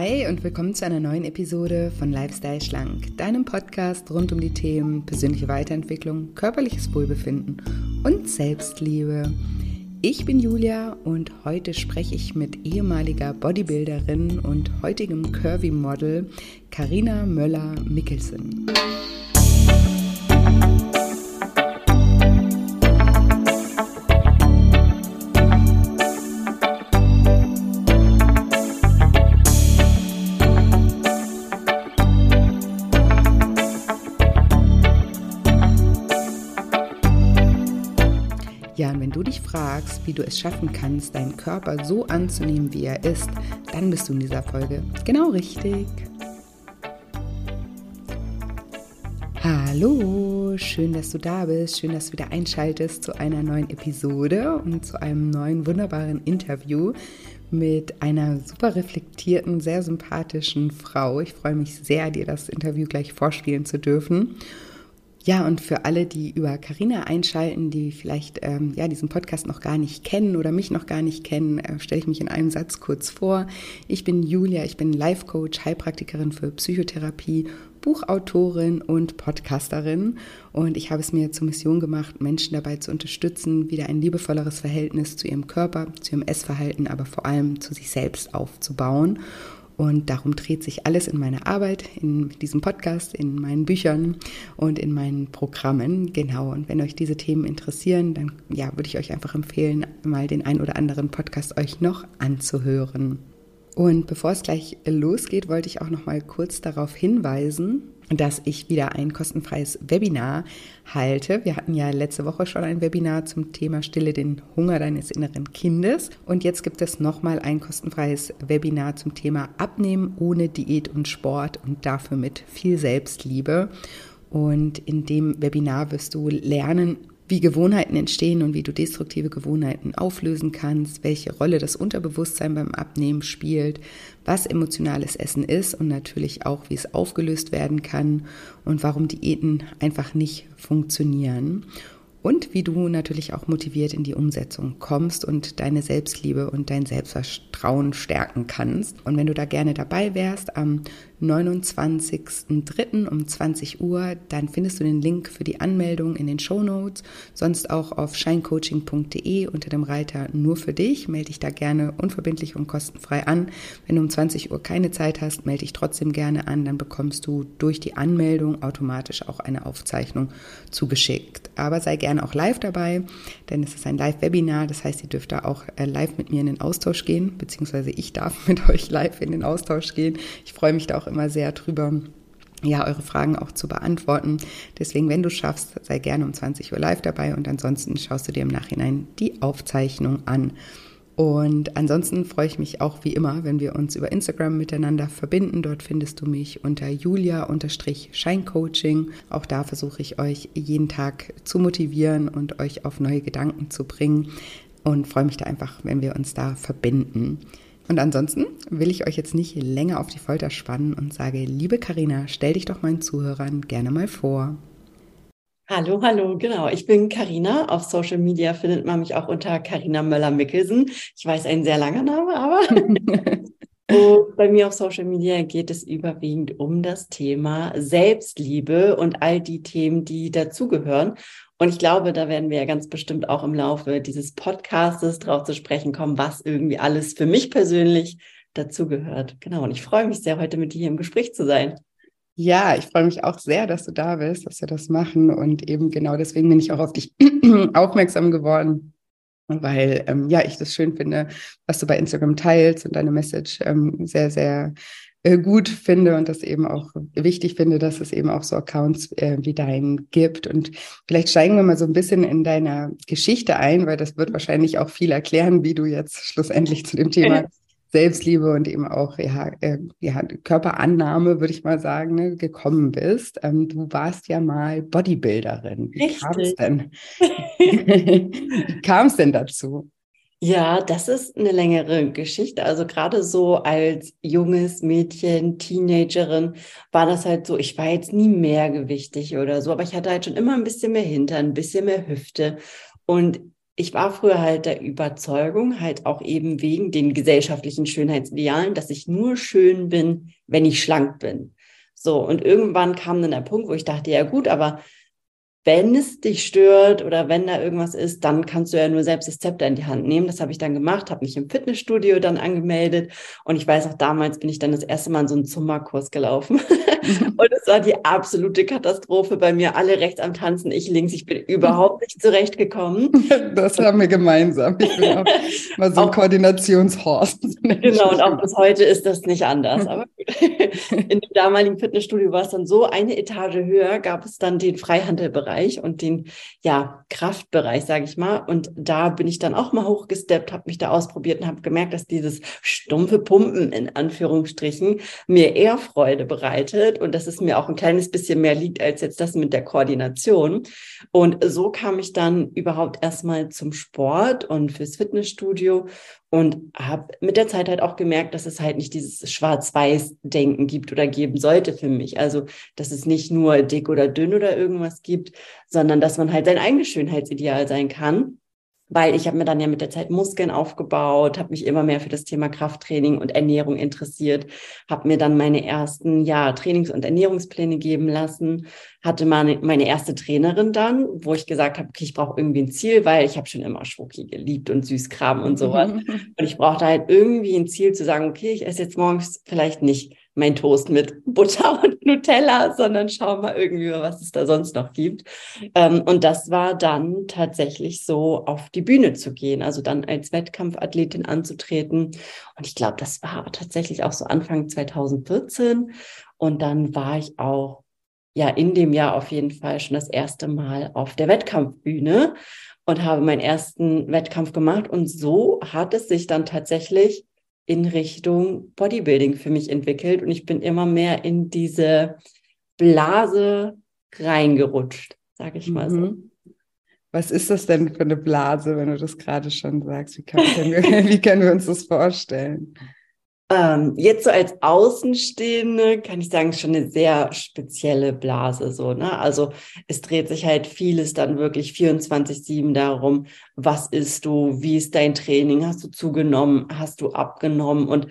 Hi und willkommen zu einer neuen Episode von Lifestyle Schlank, deinem Podcast rund um die Themen persönliche Weiterentwicklung, körperliches Wohlbefinden und Selbstliebe. Ich bin Julia und heute spreche ich mit ehemaliger Bodybuilderin und heutigem Curvy-Model Karina Möller-Mickelsen. Fragst, wie du es schaffen kannst, deinen Körper so anzunehmen, wie er ist, dann bist du in dieser Folge genau richtig. Hallo, schön, dass du da bist, schön, dass du wieder einschaltest zu einer neuen Episode und zu einem neuen wunderbaren Interview mit einer super reflektierten, sehr sympathischen Frau. Ich freue mich sehr, dir das Interview gleich vorspielen zu dürfen. Ja, und für alle, die über Carina einschalten, die vielleicht ähm, ja diesen Podcast noch gar nicht kennen oder mich noch gar nicht kennen, äh, stelle ich mich in einem Satz kurz vor. Ich bin Julia, ich bin Life Coach, Heilpraktikerin für Psychotherapie, Buchautorin und Podcasterin und ich habe es mir zur Mission gemacht, Menschen dabei zu unterstützen, wieder ein liebevolleres Verhältnis zu ihrem Körper, zu ihrem Essverhalten, aber vor allem zu sich selbst aufzubauen. Und darum dreht sich alles in meiner Arbeit, in diesem Podcast, in meinen Büchern und in meinen Programmen. Genau. Und wenn euch diese Themen interessieren, dann ja, würde ich euch einfach empfehlen, mal den ein oder anderen Podcast euch noch anzuhören. Und bevor es gleich losgeht, wollte ich auch noch mal kurz darauf hinweisen, dass ich wieder ein kostenfreies Webinar halte. Wir hatten ja letzte Woche schon ein Webinar zum Thema Stille den Hunger deines inneren Kindes. Und jetzt gibt es nochmal ein kostenfreies Webinar zum Thema Abnehmen ohne Diät und Sport und dafür mit viel Selbstliebe. Und in dem Webinar wirst du lernen, wie Gewohnheiten entstehen und wie du destruktive Gewohnheiten auflösen kannst, welche Rolle das Unterbewusstsein beim Abnehmen spielt, was emotionales Essen ist und natürlich auch, wie es aufgelöst werden kann und warum Diäten einfach nicht funktionieren und wie du natürlich auch motiviert in die Umsetzung kommst und deine Selbstliebe und dein Selbstvertrauen stärken kannst. Und wenn du da gerne dabei wärst, am 29.03. um 20 Uhr, dann findest du den Link für die Anmeldung in den Show Notes, sonst auch auf shinecoaching.de unter dem Reiter nur für dich. Melde dich da gerne unverbindlich und kostenfrei an. Wenn du um 20 Uhr keine Zeit hast, melde dich trotzdem gerne an, dann bekommst du durch die Anmeldung automatisch auch eine Aufzeichnung zugeschickt. Aber sei gerne gerne auch live dabei, denn es ist ein Live-Webinar. Das heißt, ihr dürft da auch äh, live mit mir in den Austausch gehen, beziehungsweise ich darf mit euch live in den Austausch gehen. Ich freue mich da auch immer sehr drüber ja, eure Fragen auch zu beantworten. Deswegen, wenn du schaffst, sei gerne um 20 Uhr live dabei und ansonsten schaust du dir im Nachhinein die Aufzeichnung an. Und ansonsten freue ich mich auch wie immer, wenn wir uns über Instagram miteinander verbinden. Dort findest du mich unter julia-scheincoaching. Auch da versuche ich euch jeden Tag zu motivieren und euch auf neue Gedanken zu bringen und freue mich da einfach, wenn wir uns da verbinden. Und ansonsten will ich euch jetzt nicht länger auf die Folter spannen und sage, liebe Karina, stell dich doch meinen Zuhörern gerne mal vor. Hallo, hallo, genau. Ich bin Karina. Auf Social Media findet man mich auch unter Karina Möller-Mickelsen. Ich weiß, ein sehr langer Name, aber. und bei mir auf Social Media geht es überwiegend um das Thema Selbstliebe und all die Themen, die dazugehören. Und ich glaube, da werden wir ja ganz bestimmt auch im Laufe dieses Podcastes drauf zu sprechen kommen, was irgendwie alles für mich persönlich dazugehört. Genau. Und ich freue mich sehr, heute mit dir hier im Gespräch zu sein. Ja, ich freue mich auch sehr, dass du da bist, dass wir das machen. Und eben genau deswegen bin ich auch auf dich aufmerksam geworden, weil ähm, ja, ich das schön finde, was du bei Instagram teilst und deine Message ähm, sehr, sehr äh, gut finde und das eben auch wichtig finde, dass es eben auch so Accounts äh, wie deinen gibt. Und vielleicht steigen wir mal so ein bisschen in deiner Geschichte ein, weil das wird wahrscheinlich auch viel erklären, wie du jetzt schlussendlich zu dem Thema Selbstliebe und eben auch ja, äh, ja, Körperannahme, würde ich mal sagen, ne, gekommen bist. Ähm, du warst ja mal Bodybuilderin. Wie kam es denn? Wie kam es denn dazu? Ja, das ist eine längere Geschichte. Also gerade so als junges Mädchen, Teenagerin war das halt so, ich war jetzt nie mehrgewichtig oder so, aber ich hatte halt schon immer ein bisschen mehr Hintern, ein bisschen mehr Hüfte. Und ich war früher halt der Überzeugung, halt auch eben wegen den gesellschaftlichen Schönheitsidealen, dass ich nur schön bin, wenn ich schlank bin. So, und irgendwann kam dann der Punkt, wo ich dachte, ja gut, aber wenn es dich stört oder wenn da irgendwas ist, dann kannst du ja nur selbst das Zepter in die Hand nehmen. Das habe ich dann gemacht, habe mich im Fitnessstudio dann angemeldet und ich weiß auch damals bin ich dann das erste Mal in so einen Zumba-Kurs gelaufen und es war die absolute Katastrophe bei mir. Alle rechts am Tanzen, ich links, ich bin überhaupt nicht zurechtgekommen. Das haben wir gemeinsam. Ich bin auch mal so ein Koordinationshorst. Genau, und auch bis heute ist das nicht anders. Aber in dem damaligen Fitnessstudio war es dann so, eine Etage höher gab es dann den Freihandelbereich. Bereich und den ja Kraftbereich, sage ich mal. Und da bin ich dann auch mal hochgesteppt, habe mich da ausprobiert und habe gemerkt, dass dieses stumpfe Pumpen in Anführungsstrichen mir eher Freude bereitet und dass es mir auch ein kleines bisschen mehr liegt als jetzt das mit der Koordination. Und so kam ich dann überhaupt erstmal zum Sport und fürs Fitnessstudio und habe mit der Zeit halt auch gemerkt, dass es halt nicht dieses Schwarz-Weiß-Denken gibt oder geben sollte für mich. Also, dass es nicht nur dick oder dünn oder irgendwas gibt, sondern dass man halt sein eigenes Schönheitsideal sein kann weil ich habe mir dann ja mit der Zeit Muskeln aufgebaut, habe mich immer mehr für das Thema Krafttraining und Ernährung interessiert, habe mir dann meine ersten ja, Trainings- und Ernährungspläne geben lassen, hatte meine, meine erste Trainerin dann, wo ich gesagt habe, okay, ich brauche irgendwie ein Ziel, weil ich habe schon immer Schoki geliebt und Süßkram und sowas. und ich brauchte halt irgendwie ein Ziel zu sagen, okay, ich esse jetzt morgens vielleicht nicht mein Toast mit Butter und Nutella, sondern schau mal irgendwie, was es da sonst noch gibt. Ähm, und das war dann tatsächlich so, auf die Bühne zu gehen, also dann als Wettkampfathletin anzutreten. Und ich glaube, das war tatsächlich auch so Anfang 2014. Und dann war ich auch ja in dem Jahr auf jeden Fall schon das erste Mal auf der Wettkampfbühne und habe meinen ersten Wettkampf gemacht. Und so hat es sich dann tatsächlich in Richtung Bodybuilding für mich entwickelt und ich bin immer mehr in diese Blase reingerutscht, sage ich mal mhm. so. Was ist das denn für eine Blase, wenn du das gerade schon sagst? Wie, können wir, wie können wir uns das vorstellen? Ähm, jetzt so als Außenstehende kann ich sagen, schon eine sehr spezielle Blase so, ne? Also es dreht sich halt vieles dann wirklich 24-7 darum, was isst du, wie ist dein Training, hast du zugenommen, hast du abgenommen? Und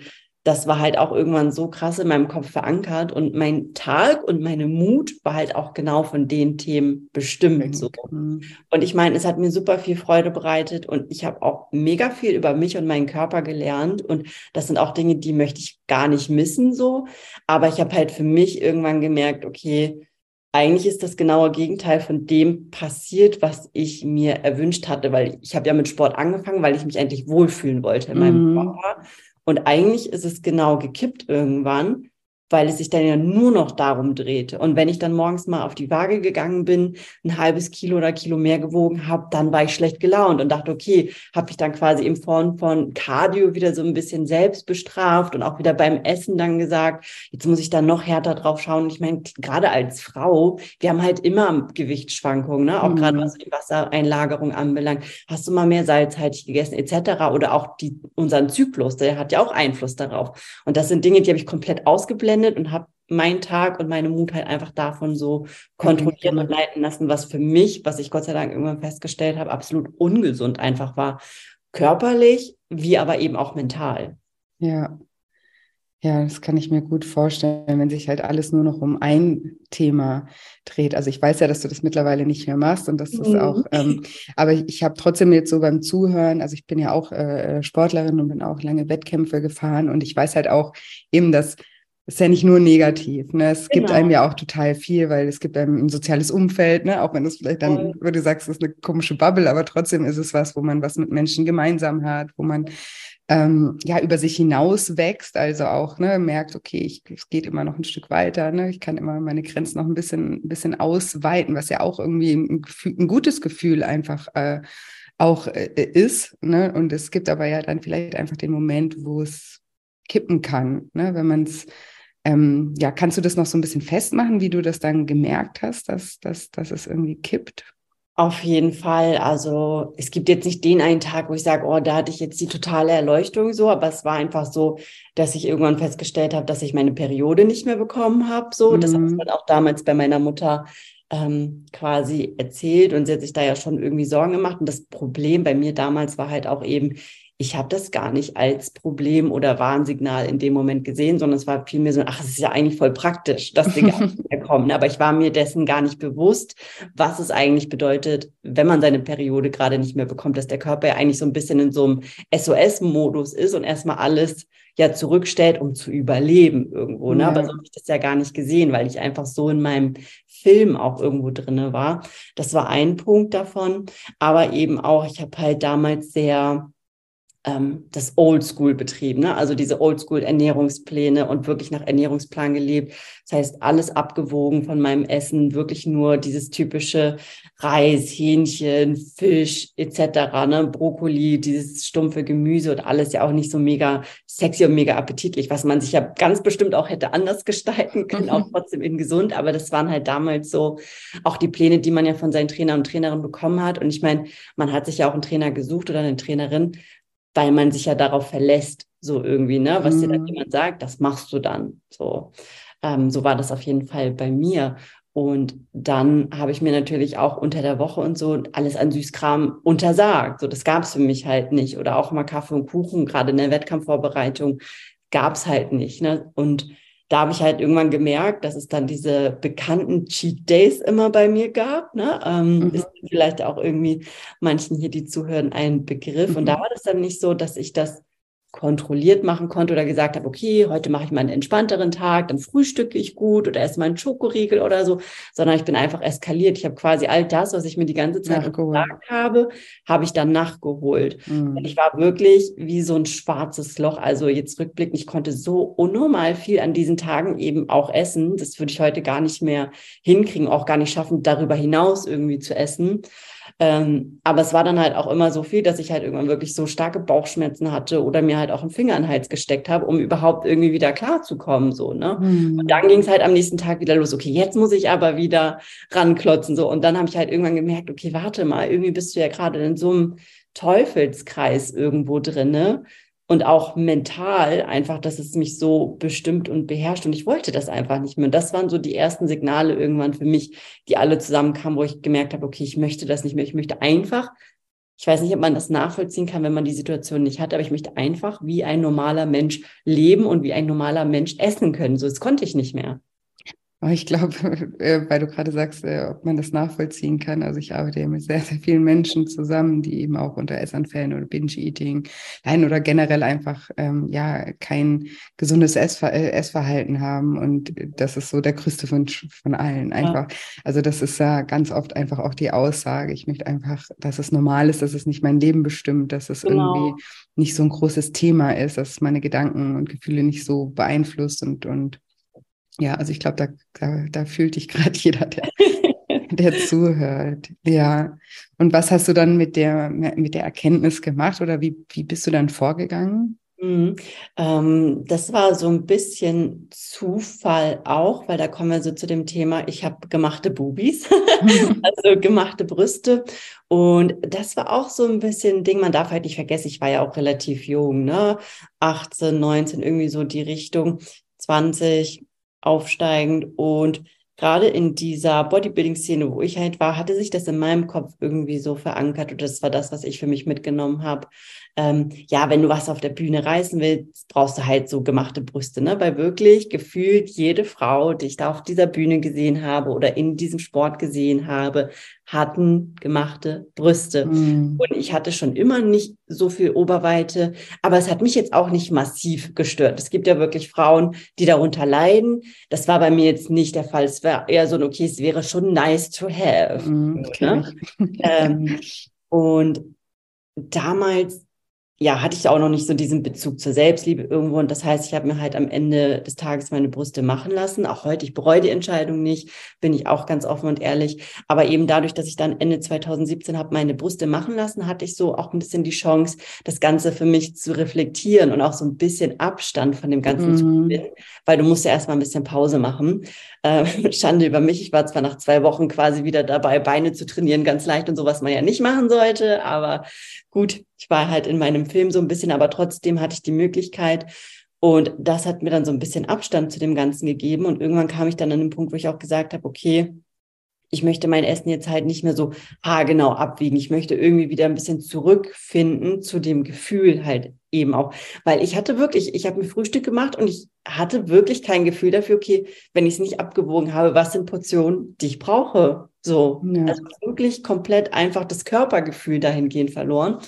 das war halt auch irgendwann so krass in meinem Kopf verankert und mein Tag und meine Mut war halt auch genau von den Themen bestimmt so. Mhm. Und ich meine, es hat mir super viel Freude bereitet und ich habe auch mega viel über mich und meinen Körper gelernt und das sind auch Dinge, die möchte ich gar nicht missen so, aber ich habe halt für mich irgendwann gemerkt, okay, eigentlich ist das genaue Gegenteil von dem passiert, was ich mir erwünscht hatte, weil ich habe ja mit Sport angefangen, weil ich mich endlich wohlfühlen wollte in meinem mhm. Körper und eigentlich ist es genau gekippt irgendwann, weil es sich dann ja nur noch darum drehte. Und wenn ich dann morgens mal auf die Waage gegangen bin, ein halbes Kilo oder Kilo mehr gewogen habe, dann war ich schlecht gelaunt und dachte, okay, habe ich dann quasi in Form von Cardio wieder so ein bisschen selbst bestraft und auch wieder beim Essen dann gesagt, jetzt muss ich dann noch härter drauf schauen. Und ich meine, gerade als Frau, wir haben halt immer Gewichtsschwankungen, ne? auch mhm. gerade was die Wassereinlagerung anbelangt. Hast du mal mehr salzhaltig gegessen etc. Oder auch die, unseren Zyklus, der hat ja auch Einfluss darauf. Und das sind Dinge, die habe ich komplett ausgeblendet beendet und habe meinen Tag und meine Mut halt einfach davon so kontrollieren und leiten lassen, was für mich, was ich Gott sei Dank irgendwann festgestellt habe, absolut ungesund einfach war. Körperlich, wie aber eben auch mental. Ja. Ja, das kann ich mir gut vorstellen, wenn sich halt alles nur noch um ein Thema dreht. Also ich weiß ja, dass du das mittlerweile nicht mehr machst und das mhm. ist auch, ähm, aber ich, ich habe trotzdem jetzt so beim Zuhören, also ich bin ja auch äh, Sportlerin und bin auch lange Wettkämpfe gefahren und ich weiß halt auch eben, dass ist ja nicht nur negativ. Ne? Es genau. gibt einem ja auch total viel, weil es gibt einem ein soziales Umfeld, ne? auch wenn das vielleicht dann, wo du sagst, das ist eine komische Bubble, aber trotzdem ist es was, wo man was mit Menschen gemeinsam hat, wo man ähm, ja über sich hinaus wächst, also auch ne, merkt, okay, ich, es geht immer noch ein Stück weiter, ne? ich kann immer meine Grenzen noch ein bisschen, ein bisschen ausweiten, was ja auch irgendwie ein, Gefühl, ein gutes Gefühl einfach äh, auch äh, ist. Ne? Und es gibt aber ja dann vielleicht einfach den Moment, wo es kippen kann, ne? wenn man es ähm, ja, kannst du das noch so ein bisschen festmachen, wie du das dann gemerkt hast, dass, dass, dass es irgendwie kippt? Auf jeden Fall. Also es gibt jetzt nicht den einen Tag, wo ich sage, oh, da hatte ich jetzt die totale Erleuchtung so, aber es war einfach so, dass ich irgendwann festgestellt habe, dass ich meine Periode nicht mehr bekommen habe. So, mhm. das habe ich halt auch damals bei meiner Mutter ähm, quasi erzählt und sie hat sich da ja schon irgendwie Sorgen gemacht. Und das Problem bei mir damals war halt auch eben, ich habe das gar nicht als Problem oder Warnsignal in dem Moment gesehen, sondern es war vielmehr so, ach, es ist ja eigentlich voll praktisch, dass die gar nicht mehr kommen. Aber ich war mir dessen gar nicht bewusst, was es eigentlich bedeutet, wenn man seine Periode gerade nicht mehr bekommt, dass der Körper ja eigentlich so ein bisschen in so einem SOS-Modus ist und erstmal alles ja zurückstellt, um zu überleben irgendwo. Ne? Ja. Aber so habe ich das ja gar nicht gesehen, weil ich einfach so in meinem Film auch irgendwo drinne war. Das war ein Punkt davon. Aber eben auch, ich habe halt damals sehr ähm, das Oldschool-Betrieb, ne? also diese Oldschool-Ernährungspläne und wirklich nach Ernährungsplan gelebt. Das heißt, alles abgewogen von meinem Essen, wirklich nur dieses typische Reis, Hähnchen, Fisch etc., ne? Brokkoli, dieses stumpfe Gemüse und alles ja auch nicht so mega sexy und mega appetitlich, was man sich ja ganz bestimmt auch hätte anders gestalten können, auch trotzdem in gesund. Aber das waren halt damals so auch die Pläne, die man ja von seinen Trainer und Trainerinnen bekommen hat. Und ich meine, man hat sich ja auch einen Trainer gesucht oder eine Trainerin, weil man sich ja darauf verlässt, so irgendwie, ne? Was mhm. dir dann jemand sagt, das machst du dann. So, ähm, so war das auf jeden Fall bei mir. Und dann habe ich mir natürlich auch unter der Woche und so alles an Süßkram untersagt. So, das gab es für mich halt nicht. Oder auch mal Kaffee und Kuchen, gerade in der Wettkampfvorbereitung, gab es halt nicht. Ne? Und da habe ich halt irgendwann gemerkt, dass es dann diese bekannten Cheat Days immer bei mir gab. Ne? Ähm, mhm. Ist vielleicht auch irgendwie manchen hier, die zuhören, ein Begriff. Mhm. Und da mhm. war das dann nicht so, dass ich das kontrolliert machen konnte oder gesagt habe, okay, heute mache ich mal einen entspannteren Tag, dann frühstücke ich gut oder esse mal einen Schokoriegel oder so, sondern ich bin einfach eskaliert. Ich habe quasi all das, was ich mir die ganze Zeit gesagt habe, habe ich dann nachgeholt. Mhm. Und ich war wirklich wie so ein schwarzes Loch. Also jetzt rückblickend, ich konnte so unnormal viel an diesen Tagen eben auch essen. Das würde ich heute gar nicht mehr hinkriegen, auch gar nicht schaffen, darüber hinaus irgendwie zu essen. Ähm, aber es war dann halt auch immer so viel, dass ich halt irgendwann wirklich so starke Bauchschmerzen hatte oder mir halt auch einen Finger in den Hals gesteckt habe, um überhaupt irgendwie wieder klarzukommen. So, ne? Mhm. Und dann ging es halt am nächsten Tag wieder los. Okay, jetzt muss ich aber wieder ranklotzen. So. Und dann habe ich halt irgendwann gemerkt, okay, warte mal, irgendwie bist du ja gerade in so einem Teufelskreis irgendwo drinne und auch mental einfach, dass es mich so bestimmt und beherrscht und ich wollte das einfach nicht mehr. Und das waren so die ersten Signale irgendwann für mich, die alle zusammenkamen, wo ich gemerkt habe, okay, ich möchte das nicht mehr. Ich möchte einfach, ich weiß nicht, ob man das nachvollziehen kann, wenn man die Situation nicht hat, aber ich möchte einfach wie ein normaler Mensch leben und wie ein normaler Mensch essen können. So, das konnte ich nicht mehr. Aber ich glaube, äh, weil du gerade sagst, äh, ob man das nachvollziehen kann. Also ich arbeite ja mit sehr, sehr vielen Menschen zusammen, die eben auch unter Essanfällen oder Binge-Eating leiden oder generell einfach ähm, ja kein gesundes Essver äh, Essverhalten haben. Und das ist so der größte Wunsch von allen. Einfach. Ja. Also das ist ja ganz oft einfach auch die Aussage. Ich möchte einfach, dass es normal ist, dass es nicht mein Leben bestimmt, dass es genau. irgendwie nicht so ein großes Thema ist, dass es meine Gedanken und Gefühle nicht so beeinflusst und, und ja, also ich glaube, da, da, da fühlt dich gerade jeder, der, der zuhört. Ja. Und was hast du dann mit der, mit der Erkenntnis gemacht oder wie, wie bist du dann vorgegangen? Mhm. Ähm, das war so ein bisschen Zufall auch, weil da kommen wir so zu dem Thema, ich habe gemachte Bubis, also gemachte Brüste. Und das war auch so ein bisschen Ding, man darf halt nicht vergessen, ich war ja auch relativ jung, ne? 18, 19, irgendwie so die Richtung, 20, aufsteigend und gerade in dieser Bodybuilding-Szene, wo ich halt war, hatte sich das in meinem Kopf irgendwie so verankert und das war das, was ich für mich mitgenommen habe. Ähm, ja, wenn du was auf der Bühne reißen willst, brauchst du halt so gemachte Brüste, ne? Weil wirklich gefühlt jede Frau, die ich da auf dieser Bühne gesehen habe oder in diesem Sport gesehen habe, hatten gemachte Brüste. Mm. Und ich hatte schon immer nicht so viel Oberweite, aber es hat mich jetzt auch nicht massiv gestört. Es gibt ja wirklich Frauen, die darunter leiden. Das war bei mir jetzt nicht der Fall. Es war eher so ein, okay, es wäre schon nice to have. Mm, okay. ne? ähm, und damals ja, hatte ich auch noch nicht so diesen Bezug zur Selbstliebe irgendwo. Und das heißt, ich habe mir halt am Ende des Tages meine Brüste machen lassen. Auch heute, ich bereue die Entscheidung nicht, bin ich auch ganz offen und ehrlich. Aber eben dadurch, dass ich dann Ende 2017 habe meine Brüste machen lassen, hatte ich so auch ein bisschen die Chance, das Ganze für mich zu reflektieren und auch so ein bisschen Abstand von dem Ganzen mhm. zu gewinnen, weil du musst ja erstmal ein bisschen Pause machen. Äh, Schande über mich. Ich war zwar nach zwei Wochen quasi wieder dabei, Beine zu trainieren, ganz leicht und so, was man ja nicht machen sollte, aber gut, ich war halt in meinem Film so ein bisschen, aber trotzdem hatte ich die Möglichkeit. Und das hat mir dann so ein bisschen Abstand zu dem Ganzen gegeben. Und irgendwann kam ich dann an den Punkt, wo ich auch gesagt habe, okay, ich möchte mein Essen jetzt halt nicht mehr so haargenau abwiegen. Ich möchte irgendwie wieder ein bisschen zurückfinden zu dem Gefühl halt eben auch. Weil ich hatte wirklich, ich habe mir Frühstück gemacht und ich hatte wirklich kein Gefühl dafür, okay, wenn ich es nicht abgewogen habe, was sind Portionen, die ich brauche. So. Ja. Also wirklich komplett einfach das Körpergefühl dahingehend verloren.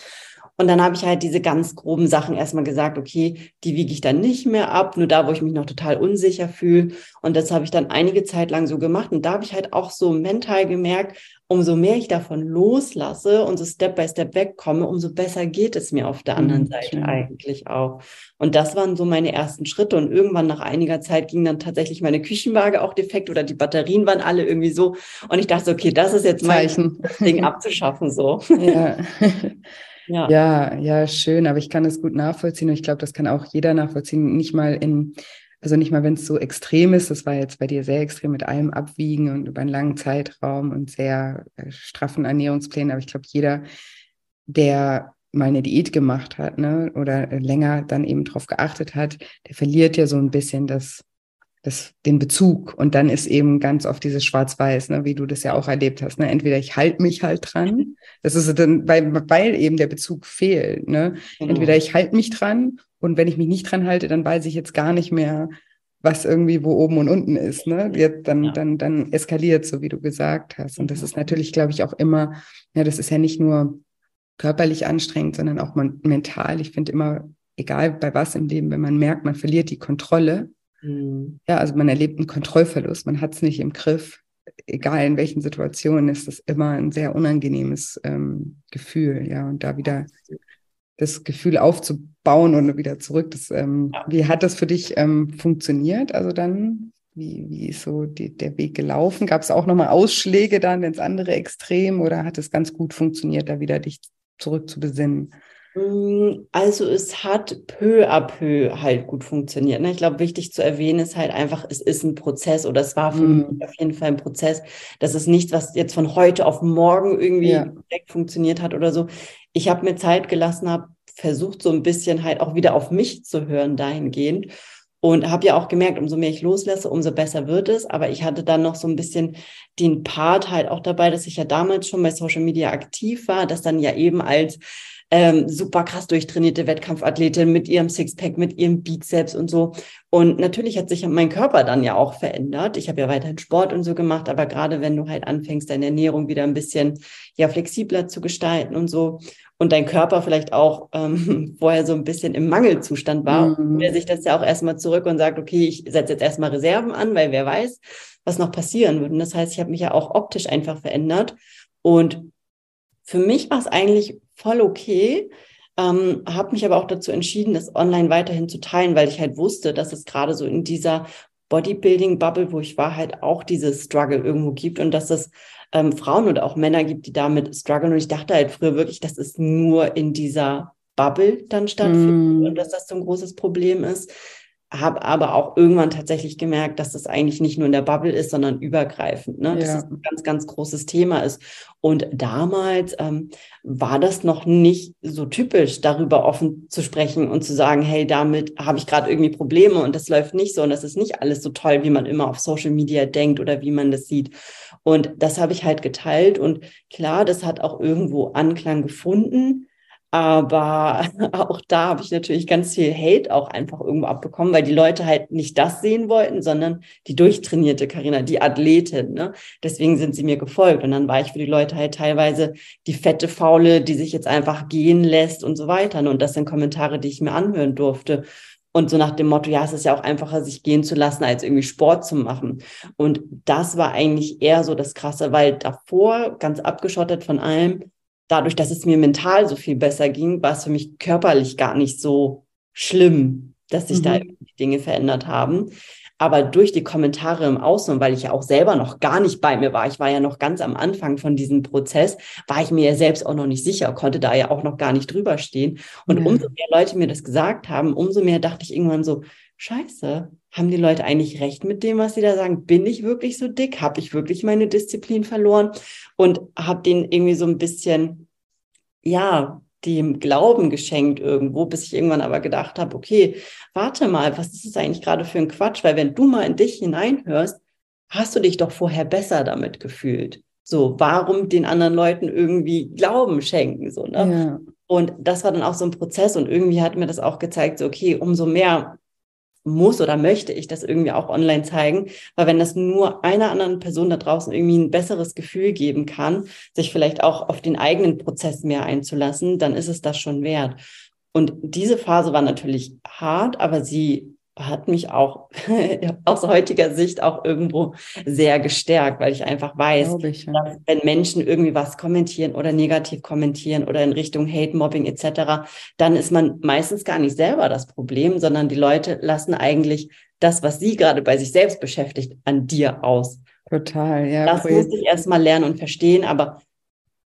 Und dann habe ich halt diese ganz groben Sachen erstmal gesagt, okay, die wiege ich dann nicht mehr ab, nur da, wo ich mich noch total unsicher fühle. Und das habe ich dann einige Zeit lang so gemacht. Und da habe ich halt auch so mental gemerkt, umso mehr ich davon loslasse und so Step by Step wegkomme, umso besser geht es mir auf der anderen mhm, Seite schön. eigentlich auch. Und das waren so meine ersten Schritte. Und irgendwann nach einiger Zeit ging dann tatsächlich meine Küchenwaage auch defekt oder die Batterien waren alle irgendwie so. Und ich dachte, okay, das ist jetzt mein Zeichen. Ding abzuschaffen so. Ja. Ja. ja, ja, schön, aber ich kann es gut nachvollziehen und ich glaube, das kann auch jeder nachvollziehen. Nicht mal in, also nicht mal, wenn es so extrem ist, das war jetzt bei dir sehr extrem mit allem Abwiegen und über einen langen Zeitraum und sehr äh, straffen Ernährungsplänen, aber ich glaube, jeder, der mal eine Diät gemacht hat, ne, oder länger dann eben drauf geachtet hat, der verliert ja so ein bisschen das das, den Bezug. Und dann ist eben ganz oft dieses Schwarz-Weiß, ne, wie du das ja auch erlebt hast. Ne? Entweder ich halte mich halt dran, das ist dann, weil, weil eben der Bezug fehlt. Ne? Genau. Entweder ich halte mich dran und wenn ich mich nicht dran halte, dann weiß ich jetzt gar nicht mehr, was irgendwie wo oben und unten ist. Ne? Jetzt dann, ja. dann, dann eskaliert, so wie du gesagt hast. Und das ist natürlich, glaube ich, auch immer, ja, das ist ja nicht nur körperlich anstrengend, sondern auch mental. Ich finde immer, egal bei was im Leben, wenn man merkt, man verliert die Kontrolle, Mhm. Ja, also man erlebt einen Kontrollverlust, man hat es nicht im Griff. Egal in welchen Situationen ist das immer ein sehr unangenehmes ähm, Gefühl, ja, und da wieder das Gefühl aufzubauen und wieder zurück. Das, ähm, wie hat das für dich ähm, funktioniert? Also dann, wie, wie ist so die, der Weg gelaufen? Gab es auch nochmal Ausschläge dann ins andere Extrem oder hat es ganz gut funktioniert, da wieder dich zurück zu besinnen? Mm, also es hat peu à peu halt gut funktioniert. Ne? Ich glaube, wichtig zu erwähnen ist halt einfach, es ist ein Prozess oder es war für mm. mich auf jeden Fall ein Prozess. Das ist nichts, was jetzt von heute auf morgen irgendwie ja. direkt funktioniert hat oder so. Ich habe mir Zeit gelassen, habe versucht so ein bisschen halt auch wieder auf mich zu hören dahingehend und habe ja auch gemerkt, umso mehr ich loslasse, umso besser wird es. Aber ich hatte dann noch so ein bisschen den Part halt auch dabei, dass ich ja damals schon bei Social Media aktiv war, das dann ja eben als ähm, super krass durchtrainierte Wettkampfathletin mit ihrem Sixpack, mit ihrem Bizeps und so. Und natürlich hat sich mein Körper dann ja auch verändert. Ich habe ja weiterhin Sport und so gemacht, aber gerade wenn du halt anfängst, deine Ernährung wieder ein bisschen ja flexibler zu gestalten und so und dein Körper vielleicht auch ähm, vorher so ein bisschen im Mangelzustand war, mhm. der sich das ja auch erstmal zurück und sagt, okay, ich setze jetzt erstmal Reserven an, weil wer weiß, was noch passieren wird. Und das heißt, ich habe mich ja auch optisch einfach verändert und für mich war es eigentlich voll okay. Ähm, habe mich aber auch dazu entschieden, das online weiterhin zu teilen, weil ich halt wusste, dass es gerade so in dieser Bodybuilding-Bubble, wo ich war, halt auch dieses Struggle irgendwo gibt und dass es ähm, Frauen und auch Männer gibt, die damit strugglen. Und ich dachte halt früher wirklich, dass es nur in dieser Bubble dann stattfindet mm. und dass das so ein großes Problem ist habe aber auch irgendwann tatsächlich gemerkt, dass das eigentlich nicht nur in der Bubble ist, sondern übergreifend, ne? dass ja. es ein ganz, ganz großes Thema ist. Und damals ähm, war das noch nicht so typisch, darüber offen zu sprechen und zu sagen, hey, damit habe ich gerade irgendwie Probleme und das läuft nicht so und das ist nicht alles so toll, wie man immer auf Social Media denkt oder wie man das sieht. Und das habe ich halt geteilt und klar, das hat auch irgendwo Anklang gefunden. Aber auch da habe ich natürlich ganz viel Hate auch einfach irgendwo abbekommen, weil die Leute halt nicht das sehen wollten, sondern die durchtrainierte Karina, die Athletin. Ne? Deswegen sind sie mir gefolgt. Und dann war ich für die Leute halt teilweise die fette Faule, die sich jetzt einfach gehen lässt und so weiter. Ne? Und das sind Kommentare, die ich mir anhören durfte. Und so nach dem Motto, ja, es ist ja auch einfacher, sich gehen zu lassen, als irgendwie Sport zu machen. Und das war eigentlich eher so das Krasse, weil davor, ganz abgeschottet von allem, dadurch, dass es mir mental so viel besser ging, war es für mich körperlich gar nicht so schlimm, dass sich mhm. da Dinge verändert haben. Aber durch die Kommentare im Außen, weil ich ja auch selber noch gar nicht bei mir war, ich war ja noch ganz am Anfang von diesem Prozess, war ich mir ja selbst auch noch nicht sicher, konnte da ja auch noch gar nicht drüber stehen. Und mhm. umso mehr Leute mir das gesagt haben, umso mehr dachte ich irgendwann so, scheiße, haben die Leute eigentlich recht mit dem, was sie da sagen? Bin ich wirklich so dick? Habe ich wirklich meine Disziplin verloren? Und habe denen irgendwie so ein bisschen, ja, dem Glauben geschenkt irgendwo, bis ich irgendwann aber gedacht habe, okay, warte mal, was ist das eigentlich gerade für ein Quatsch? Weil wenn du mal in dich hineinhörst, hast du dich doch vorher besser damit gefühlt. So, warum den anderen Leuten irgendwie Glauben schenken? So, ne? Ja. Und das war dann auch so ein Prozess und irgendwie hat mir das auch gezeigt, so, okay, umso mehr muss oder möchte ich das irgendwie auch online zeigen, weil wenn das nur einer anderen Person da draußen irgendwie ein besseres Gefühl geben kann, sich vielleicht auch auf den eigenen Prozess mehr einzulassen, dann ist es das schon wert. Und diese Phase war natürlich hart, aber sie hat mich auch aus heutiger Sicht auch irgendwo sehr gestärkt, weil ich einfach weiß, ich, ja. dass wenn Menschen irgendwie was kommentieren oder negativ kommentieren oder in Richtung Hate, Mobbing etc., dann ist man meistens gar nicht selber das Problem, sondern die Leute lassen eigentlich das, was sie gerade bei sich selbst beschäftigt, an dir aus. Total, ja. Das musste ich erstmal lernen und verstehen, aber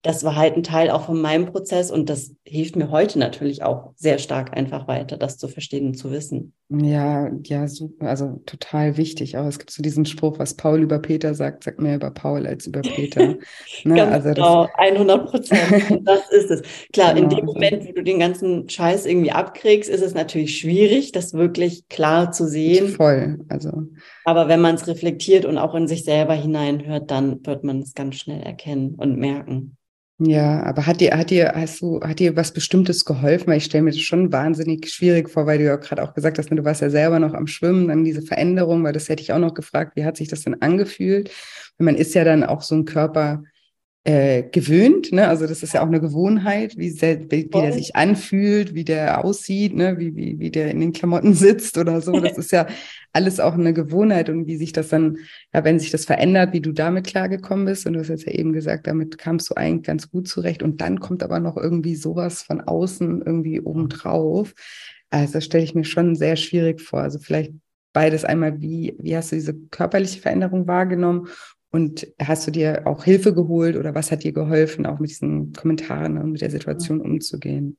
das war halt ein Teil auch von meinem Prozess und das hilft mir heute natürlich auch sehr stark einfach weiter, das zu verstehen und zu wissen. Ja, ja, super, also total wichtig. Aber es gibt so diesen Spruch, was Paul über Peter sagt, sagt mehr über Paul als über Peter. Ne? Ganz also genau, 100 Prozent. Das ist es. Klar, genau. in dem Moment, wo du den ganzen Scheiß irgendwie abkriegst, ist es natürlich schwierig, das wirklich klar zu sehen. Voll, also. Aber wenn man es reflektiert und auch in sich selber hineinhört, dann wird man es ganz schnell erkennen und merken. Ja, aber hat dir, hat dir, hast du, hat dir was Bestimmtes geholfen? Weil ich stelle mir das schon wahnsinnig schwierig vor, weil du ja gerade auch gesagt hast, ne, du warst ja selber noch am Schwimmen, dann diese Veränderung, weil das hätte ich auch noch gefragt, wie hat sich das denn angefühlt? Man ist ja dann auch so ein Körper, äh, gewöhnt. Ne? Also das ist ja auch eine Gewohnheit, wie, sehr, wie, wie der sich anfühlt, wie der aussieht, ne? wie, wie, wie der in den Klamotten sitzt oder so. Das ist ja alles auch eine Gewohnheit und wie sich das dann, ja, wenn sich das verändert, wie du damit klargekommen bist. Und du hast jetzt ja eben gesagt, damit kamst du eigentlich ganz gut zurecht. Und dann kommt aber noch irgendwie sowas von außen irgendwie obendrauf. Also das stelle ich mir schon sehr schwierig vor. Also vielleicht beides einmal, wie, wie hast du diese körperliche Veränderung wahrgenommen und hast du dir auch Hilfe geholt oder was hat dir geholfen, auch mit diesen Kommentaren und mit der Situation umzugehen?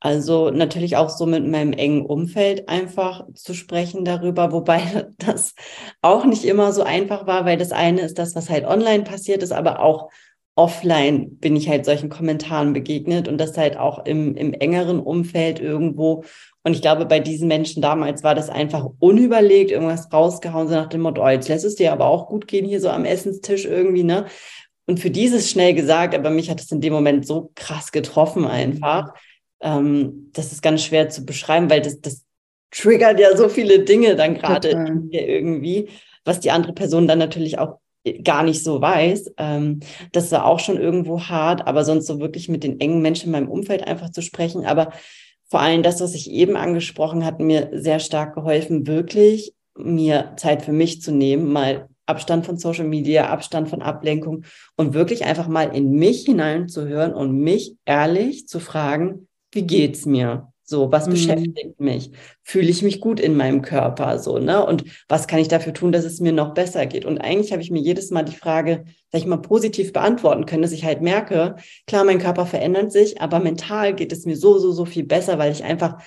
Also natürlich auch so mit meinem engen Umfeld einfach zu sprechen darüber, wobei das auch nicht immer so einfach war, weil das eine ist das, was halt online passiert ist, aber auch offline bin ich halt solchen Kommentaren begegnet und das halt auch im, im engeren Umfeld irgendwo. Und ich glaube, bei diesen Menschen damals war das einfach unüberlegt, irgendwas rausgehauen, so nach dem Motto, oh, jetzt lässt es dir aber auch gut gehen hier so am Essenstisch irgendwie, ne? Und für dieses schnell gesagt, aber mich hat es in dem Moment so krass getroffen einfach. Ähm, das ist ganz schwer zu beschreiben, weil das, das triggert ja so viele Dinge dann gerade irgendwie, was die andere Person dann natürlich auch gar nicht so weiß. Ähm, das war auch schon irgendwo hart, aber sonst so wirklich mit den engen Menschen in meinem Umfeld einfach zu sprechen. Aber vor allem das, was ich eben angesprochen hat, mir sehr stark geholfen, wirklich mir Zeit für mich zu nehmen, mal Abstand von Social Media, Abstand von Ablenkung und wirklich einfach mal in mich hineinzuhören und mich ehrlich zu fragen, wie geht's mir? So, was mhm. beschäftigt mich? Fühle ich mich gut in meinem Körper? So, ne? Und was kann ich dafür tun, dass es mir noch besser geht? Und eigentlich habe ich mir jedes Mal die Frage, sag ich mal, positiv beantworten können, dass ich halt merke, klar, mein Körper verändert sich, aber mental geht es mir so, so, so viel besser, weil ich einfach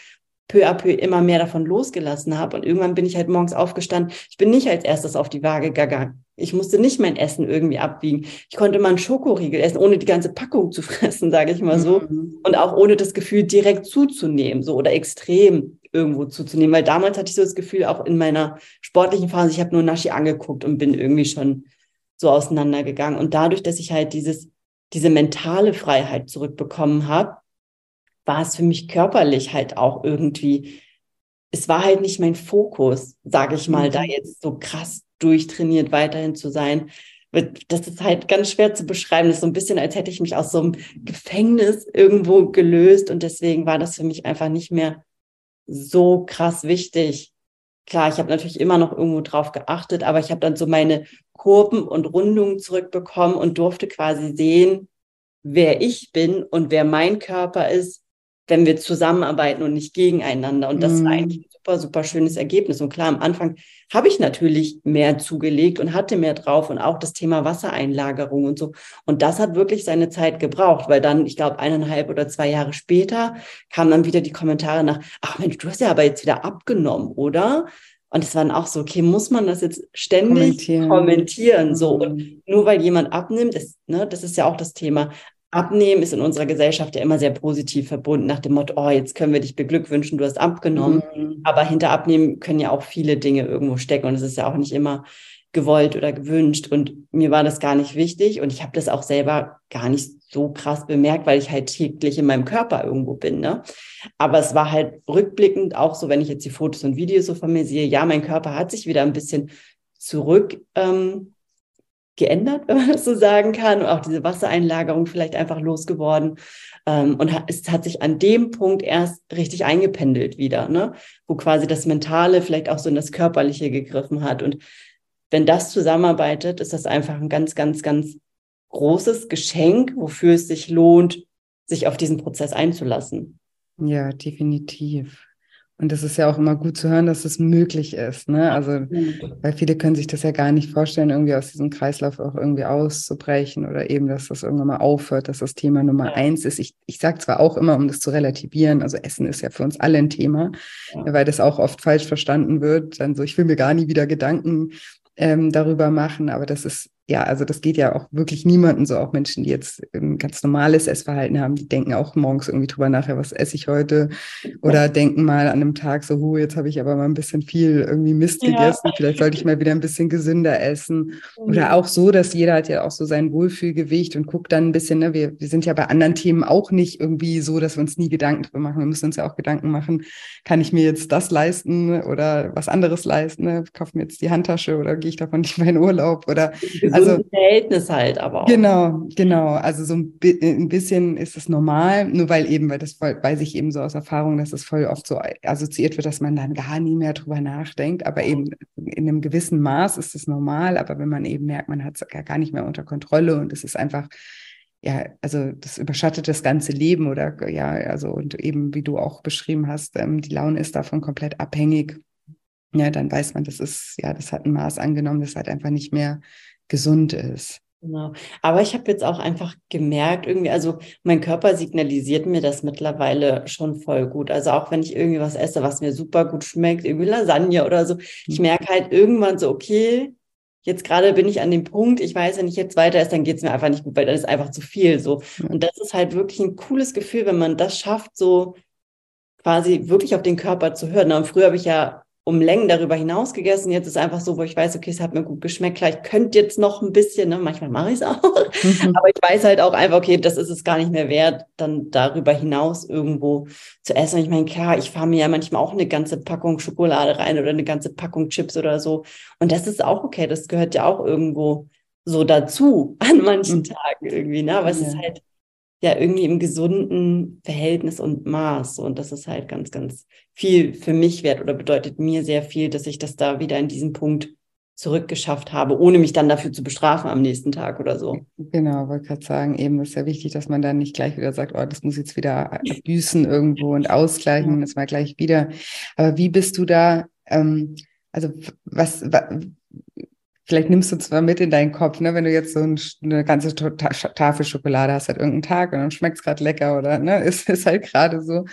peu à peu immer mehr davon losgelassen habe. Und irgendwann bin ich halt morgens aufgestanden. Ich bin nicht als erstes auf die Waage gegangen. Ich musste nicht mein Essen irgendwie abwiegen. Ich konnte mal einen Schokoriegel essen, ohne die ganze Packung zu fressen, sage ich mal so. Mhm. Und auch ohne das Gefühl, direkt zuzunehmen, so oder extrem irgendwo zuzunehmen. Weil damals hatte ich so das Gefühl, auch in meiner sportlichen Phase, ich habe nur Naschi angeguckt und bin irgendwie schon so auseinandergegangen. Und dadurch, dass ich halt dieses, diese mentale Freiheit zurückbekommen habe, war es für mich körperlich halt auch irgendwie, es war halt nicht mein Fokus, sage ich mal, mhm. da jetzt so krass durchtrainiert weiterhin zu sein. Das ist halt ganz schwer zu beschreiben. Das ist so ein bisschen, als hätte ich mich aus so einem Gefängnis irgendwo gelöst. Und deswegen war das für mich einfach nicht mehr so krass wichtig. Klar, ich habe natürlich immer noch irgendwo drauf geachtet, aber ich habe dann so meine Kurven und Rundungen zurückbekommen und durfte quasi sehen, wer ich bin und wer mein Körper ist wenn wir zusammenarbeiten und nicht gegeneinander. Und das war eigentlich ein super, super schönes Ergebnis. Und klar, am Anfang habe ich natürlich mehr zugelegt und hatte mehr drauf und auch das Thema Wassereinlagerung und so. Und das hat wirklich seine Zeit gebraucht, weil dann, ich glaube, eineinhalb oder zwei Jahre später kamen dann wieder die Kommentare nach, ach Mensch, du hast ja aber jetzt wieder abgenommen, oder? Und es war dann auch so, okay, muss man das jetzt ständig kommentieren? kommentieren so, und mm. nur weil jemand abnimmt, ist, ne, das ist ja auch das Thema. Abnehmen ist in unserer Gesellschaft ja immer sehr positiv verbunden, nach dem Motto, oh, jetzt können wir dich beglückwünschen, du hast abgenommen. Mhm. Aber hinter Abnehmen können ja auch viele Dinge irgendwo stecken und es ist ja auch nicht immer gewollt oder gewünscht. Und mir war das gar nicht wichtig. Und ich habe das auch selber gar nicht so krass bemerkt, weil ich halt täglich in meinem Körper irgendwo bin. Ne? Aber es war halt rückblickend auch so, wenn ich jetzt die Fotos und Videos so von mir sehe, ja, mein Körper hat sich wieder ein bisschen zurück ähm, geändert, wenn man das so sagen kann. Und auch diese Wassereinlagerung vielleicht einfach losgeworden. Ähm, und es hat sich an dem Punkt erst richtig eingependelt wieder, ne? wo quasi das Mentale vielleicht auch so in das Körperliche gegriffen hat. Und wenn das zusammenarbeitet, ist das einfach ein ganz, ganz, ganz großes Geschenk, wofür es sich lohnt, sich auf diesen Prozess einzulassen. Ja, definitiv. Und das ist ja auch immer gut zu hören, dass es möglich ist. Ne? Also, weil viele können sich das ja gar nicht vorstellen, irgendwie aus diesem Kreislauf auch irgendwie auszubrechen oder eben, dass das irgendwann mal aufhört, dass das Thema Nummer eins ist. Ich, ich sage zwar auch immer, um das zu relativieren, also Essen ist ja für uns alle ein Thema, weil das auch oft falsch verstanden wird. Dann so, ich will mir gar nie wieder Gedanken ähm, darüber machen, aber das ist ja, also das geht ja auch wirklich niemanden so, auch Menschen, die jetzt ein ganz normales Essverhalten haben, die denken auch morgens irgendwie drüber nachher, was esse ich heute? Oder denken mal an einem Tag so, hu, jetzt habe ich aber mal ein bisschen viel irgendwie Mist ja. gegessen, vielleicht sollte ich mal wieder ein bisschen gesünder essen. Oder mhm. auch so, dass jeder hat ja auch so sein Wohlfühlgewicht und guckt dann ein bisschen, ne, wir, wir sind ja bei anderen Themen auch nicht irgendwie so, dass wir uns nie Gedanken drüber machen. Wir müssen uns ja auch Gedanken machen, kann ich mir jetzt das leisten oder was anderes leisten? Ne? Kaufe mir jetzt die Handtasche oder gehe ich davon nicht mehr in Urlaub? Oder also Verhältnis halt aber auch. Genau, genau. Also so ein, ein, bisschen ist es normal, nur weil eben, weil das voll, weiß ich eben so aus Erfahrung, dass es voll oft so assoziiert wird, dass man dann gar nie mehr drüber nachdenkt. Aber eben in einem gewissen Maß ist es normal. Aber wenn man eben merkt, man hat es gar nicht mehr unter Kontrolle und es ist einfach ja, also das überschattet das ganze Leben oder ja, also und eben wie du auch beschrieben hast, ähm, die Laune ist davon komplett abhängig. Ja, dann weiß man, das ist, ja, das hat ein Maß angenommen, das halt einfach nicht mehr gesund ist. Genau. Aber ich habe jetzt auch einfach gemerkt, irgendwie, also mein Körper signalisiert mir das mittlerweile schon voll gut. Also auch wenn ich irgendwie was esse, was mir super gut schmeckt, irgendwie Lasagne oder so, ich mhm. merke halt irgendwann so, okay, jetzt gerade bin ich an dem Punkt, ich weiß, wenn ich jetzt weiter ist, dann geht es mir einfach nicht gut, weil dann ist einfach zu viel so. Und das ist halt wirklich ein cooles Gefühl, wenn man das schafft, so quasi wirklich auf den Körper zu hören. Und früher habe ich ja um Längen darüber hinaus gegessen. Jetzt ist einfach so, wo ich weiß, okay, es hat mir gut geschmeckt. Klar, ich könnte jetzt noch ein bisschen, ne? manchmal mache ich es auch, mhm. aber ich weiß halt auch einfach, okay, das ist es gar nicht mehr wert, dann darüber hinaus irgendwo zu essen. Und ich meine, klar, ich fahre mir ja manchmal auch eine ganze Packung Schokolade rein oder eine ganze Packung Chips oder so. Und das ist auch okay, das gehört ja auch irgendwo so dazu an manchen mhm. Tagen irgendwie, ne? Aber es ist halt ja irgendwie im gesunden Verhältnis und Maß. Und das ist halt ganz, ganz viel für mich wert oder bedeutet mir sehr viel, dass ich das da wieder in diesem Punkt zurückgeschafft habe, ohne mich dann dafür zu bestrafen am nächsten Tag oder so. Genau, wollte gerade sagen, eben ist ja wichtig, dass man dann nicht gleich wieder sagt, oh, das muss jetzt wieder büßen irgendwo und ausgleichen und das mal gleich wieder. Aber wie bist du da, ähm, also was vielleicht nimmst du zwar mit in deinen Kopf, ne, wenn du jetzt so ein, eine ganze Tafel Schokolade hast, halt irgendeinen Tag und dann schmeckt es gerade lecker oder ne, ist, ist halt gerade so.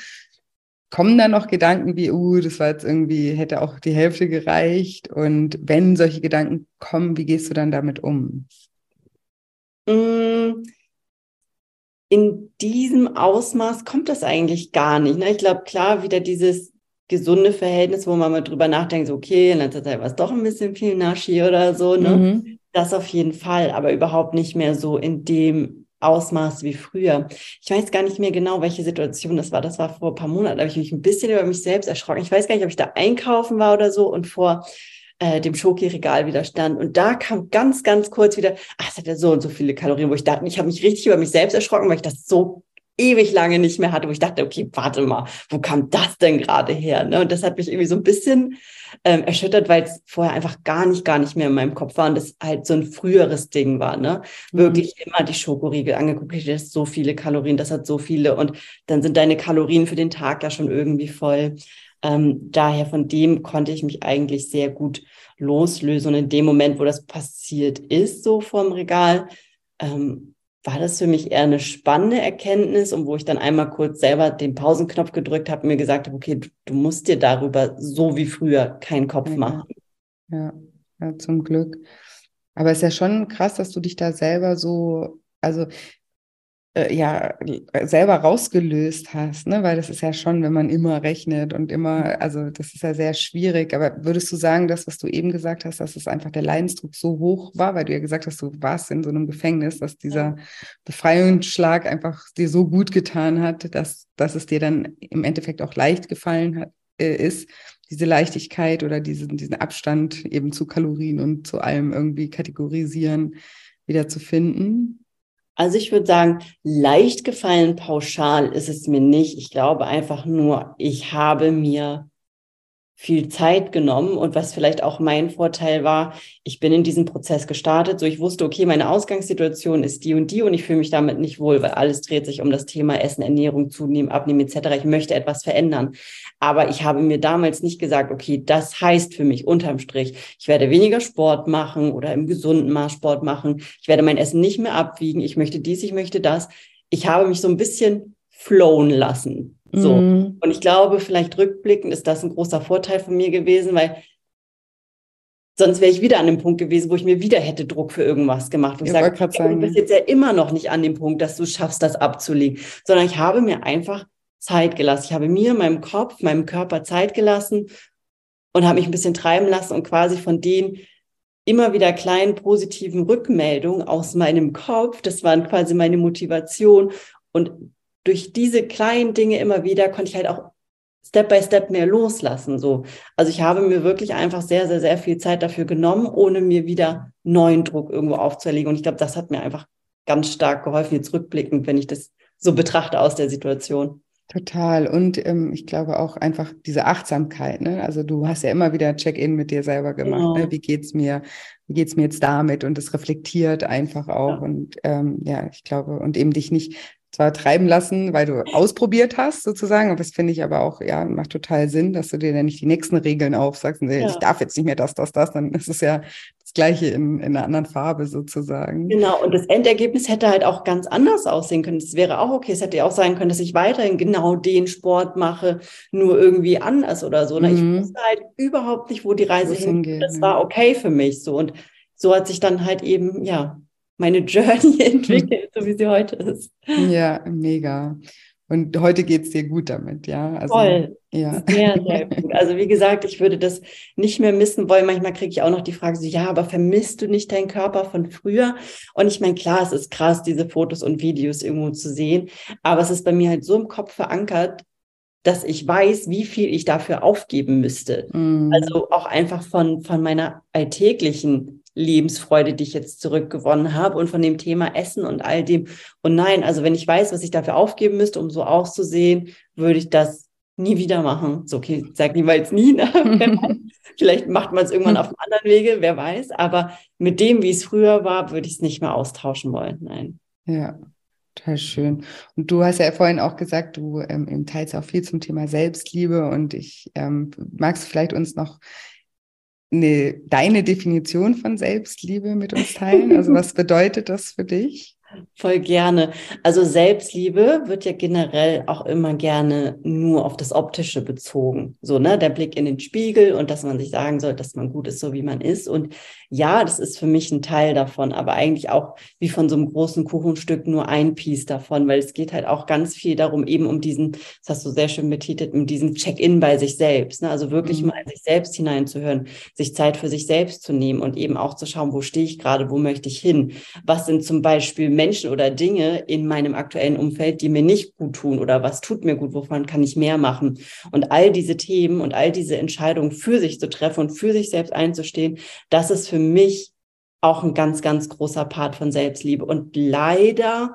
Kommen da noch Gedanken wie, uh, das war jetzt irgendwie, hätte auch die Hälfte gereicht? Und wenn solche Gedanken kommen, wie gehst du dann damit um? Mm, in diesem Ausmaß kommt das eigentlich gar nicht. Ne? Ich glaube, klar, wieder dieses, gesunde Verhältnis, wo man mal drüber nachdenkt, so, okay, in letzter Zeit war es doch ein bisschen viel Naschi oder so, ne? Mhm. Das auf jeden Fall, aber überhaupt nicht mehr so in dem Ausmaß wie früher. Ich weiß gar nicht mehr genau, welche Situation das war. Das war vor ein paar Monaten, da habe ich mich ein bisschen über mich selbst erschrocken. Ich weiß gar nicht, ob ich da einkaufen war oder so und vor äh, dem Schoki-Regal wieder stand. Und da kam ganz, ganz kurz wieder, ach, es hat ja so und so viele Kalorien, wo ich dachte, ich habe mich richtig über mich selbst erschrocken, weil ich das so ewig lange nicht mehr hatte, wo ich dachte, okay, warte mal, wo kam das denn gerade her? Ne? Und das hat mich irgendwie so ein bisschen ähm, erschüttert, weil es vorher einfach gar nicht, gar nicht mehr in meinem Kopf war und das halt so ein früheres Ding war. Ne? Mhm. Wirklich immer die Schokoriegel angeguckt, das hat so viele Kalorien, das hat so viele und dann sind deine Kalorien für den Tag ja schon irgendwie voll. Ähm, daher von dem konnte ich mich eigentlich sehr gut loslösen und in dem Moment, wo das passiert ist, so vorm Regal, ähm, war das für mich eher eine spannende Erkenntnis und wo ich dann einmal kurz selber den Pausenknopf gedrückt habe und mir gesagt habe, okay, du, musst dir darüber so wie früher keinen Kopf ja. machen. Ja, ja, zum Glück. Aber es ist ja schon krass, dass du dich da selber so, also äh, ja selber rausgelöst hast, ne? Weil das ist ja schon, wenn man immer rechnet und immer, also das ist ja sehr schwierig. Aber würdest du sagen, das, was du eben gesagt hast, dass es einfach der Leidensdruck so hoch war, weil du ja gesagt hast, du warst in so einem Gefängnis, dass dieser Befreiungsschlag einfach dir so gut getan hat, dass, dass es dir dann im Endeffekt auch leicht gefallen hat, äh, ist, diese Leichtigkeit oder diesen, diesen Abstand eben zu Kalorien und zu allem irgendwie kategorisieren wieder zu finden? Also ich würde sagen, leicht gefallen pauschal ist es mir nicht. Ich glaube einfach nur, ich habe mir viel Zeit genommen und was vielleicht auch mein Vorteil war, ich bin in diesen Prozess gestartet, so ich wusste, okay, meine Ausgangssituation ist die und die und ich fühle mich damit nicht wohl, weil alles dreht sich um das Thema Essen, Ernährung, Zunehmen, Abnehmen etc. Ich möchte etwas verändern. Aber ich habe mir damals nicht gesagt, okay, das heißt für mich unterm Strich, ich werde weniger Sport machen oder im gesunden Maß Sport machen. Ich werde mein Essen nicht mehr abwiegen. Ich möchte dies, ich möchte das. Ich habe mich so ein bisschen flown lassen. So. Mhm. Und ich glaube, vielleicht rückblickend ist das ein großer Vorteil von mir gewesen, weil sonst wäre ich wieder an dem Punkt gewesen, wo ich mir wieder hätte Druck für irgendwas gemacht. Wo ich, ich sage, sagen, du bist jetzt ja immer noch nicht an dem Punkt, dass du schaffst, das abzulegen, sondern ich habe mir einfach Zeit gelassen. Ich habe mir, meinem Kopf, meinem Körper Zeit gelassen und habe mich ein bisschen treiben lassen und quasi von den immer wieder kleinen positiven Rückmeldungen aus meinem Kopf, das waren quasi meine Motivation und durch diese kleinen Dinge immer wieder konnte ich halt auch Step by Step mehr loslassen. So. Also ich habe mir wirklich einfach sehr, sehr, sehr viel Zeit dafür genommen, ohne mir wieder neuen Druck irgendwo aufzuerlegen. Und ich glaube, das hat mir einfach ganz stark geholfen, jetzt rückblickend, wenn ich das so betrachte aus der Situation. Total. Und ähm, ich glaube auch einfach diese Achtsamkeit. Ne? Also du hast ja immer wieder Check-in mit dir selber gemacht. Genau. Ne? Wie geht's mir? Wie geht's mir jetzt damit? Und es reflektiert einfach auch. Ja. Und ähm, ja, ich glaube, und eben dich nicht zwar treiben lassen, weil du ausprobiert hast, sozusagen. Und das finde ich aber auch, ja, macht total Sinn, dass du dir dann nicht die nächsten Regeln aufsagst und ja. ich darf jetzt nicht mehr das, das, das, dann ist es ja das Gleiche in, in einer anderen Farbe sozusagen. Genau, und das Endergebnis hätte halt auch ganz anders aussehen können. Es wäre auch okay. Es hätte ja auch sein können, dass ich weiterhin genau den Sport mache, nur irgendwie anders oder so. Ne? Mhm. Ich wusste halt überhaupt nicht, wo die Reise hingeht. Das war okay für mich so. Und so hat sich dann halt eben, ja, meine Journey entwickelt, so wie sie heute ist. Ja, mega. Und heute geht es dir gut damit, ja? Also, Voll. Ja. Sehr, sehr gut. Also wie gesagt, ich würde das nicht mehr missen wollen. Manchmal kriege ich auch noch die Frage so, ja, aber vermisst du nicht deinen Körper von früher? Und ich meine, klar, es ist krass, diese Fotos und Videos irgendwo zu sehen. Aber es ist bei mir halt so im Kopf verankert, dass ich weiß, wie viel ich dafür aufgeben müsste. Mm. Also auch einfach von, von meiner alltäglichen Lebensfreude, die ich jetzt zurückgewonnen habe und von dem Thema Essen und all dem. Und nein, also wenn ich weiß, was ich dafür aufgeben müsste, um so auszusehen, würde ich das nie wieder machen. So, okay, sag niemals nie. Ne? Vielleicht macht man es irgendwann auf einem anderen Wege, wer weiß. Aber mit dem, wie es früher war, würde ich es nicht mehr austauschen wollen. Nein. Ja, Total schön. Und du hast ja vorhin auch gesagt, du ähm, teilst auch viel zum Thema Selbstliebe und ich ähm, magst vielleicht uns noch eine, deine Definition von Selbstliebe mit uns teilen? Also was bedeutet das für dich? Voll gerne. Also Selbstliebe wird ja generell auch immer gerne nur auf das Optische bezogen. So, ne, der Blick in den Spiegel und dass man sich sagen soll, dass man gut ist, so wie man ist. Und ja, das ist für mich ein Teil davon, aber eigentlich auch wie von so einem großen Kuchenstück nur ein Piece davon, weil es geht halt auch ganz viel darum, eben um diesen, das hast du sehr schön betitelt, um diesen Check-in bei sich selbst. Ne? Also wirklich mhm. mal in sich selbst hineinzuhören, sich Zeit für sich selbst zu nehmen und eben auch zu schauen, wo stehe ich gerade, wo möchte ich hin? Was sind zum Beispiel Menschen oder Dinge in meinem aktuellen Umfeld, die mir nicht gut tun oder was tut mir gut, wovon kann ich mehr machen? Und all diese Themen und all diese Entscheidungen für sich zu treffen und für sich selbst einzustehen, das ist für mich auch ein ganz, ganz großer Part von Selbstliebe. Und leider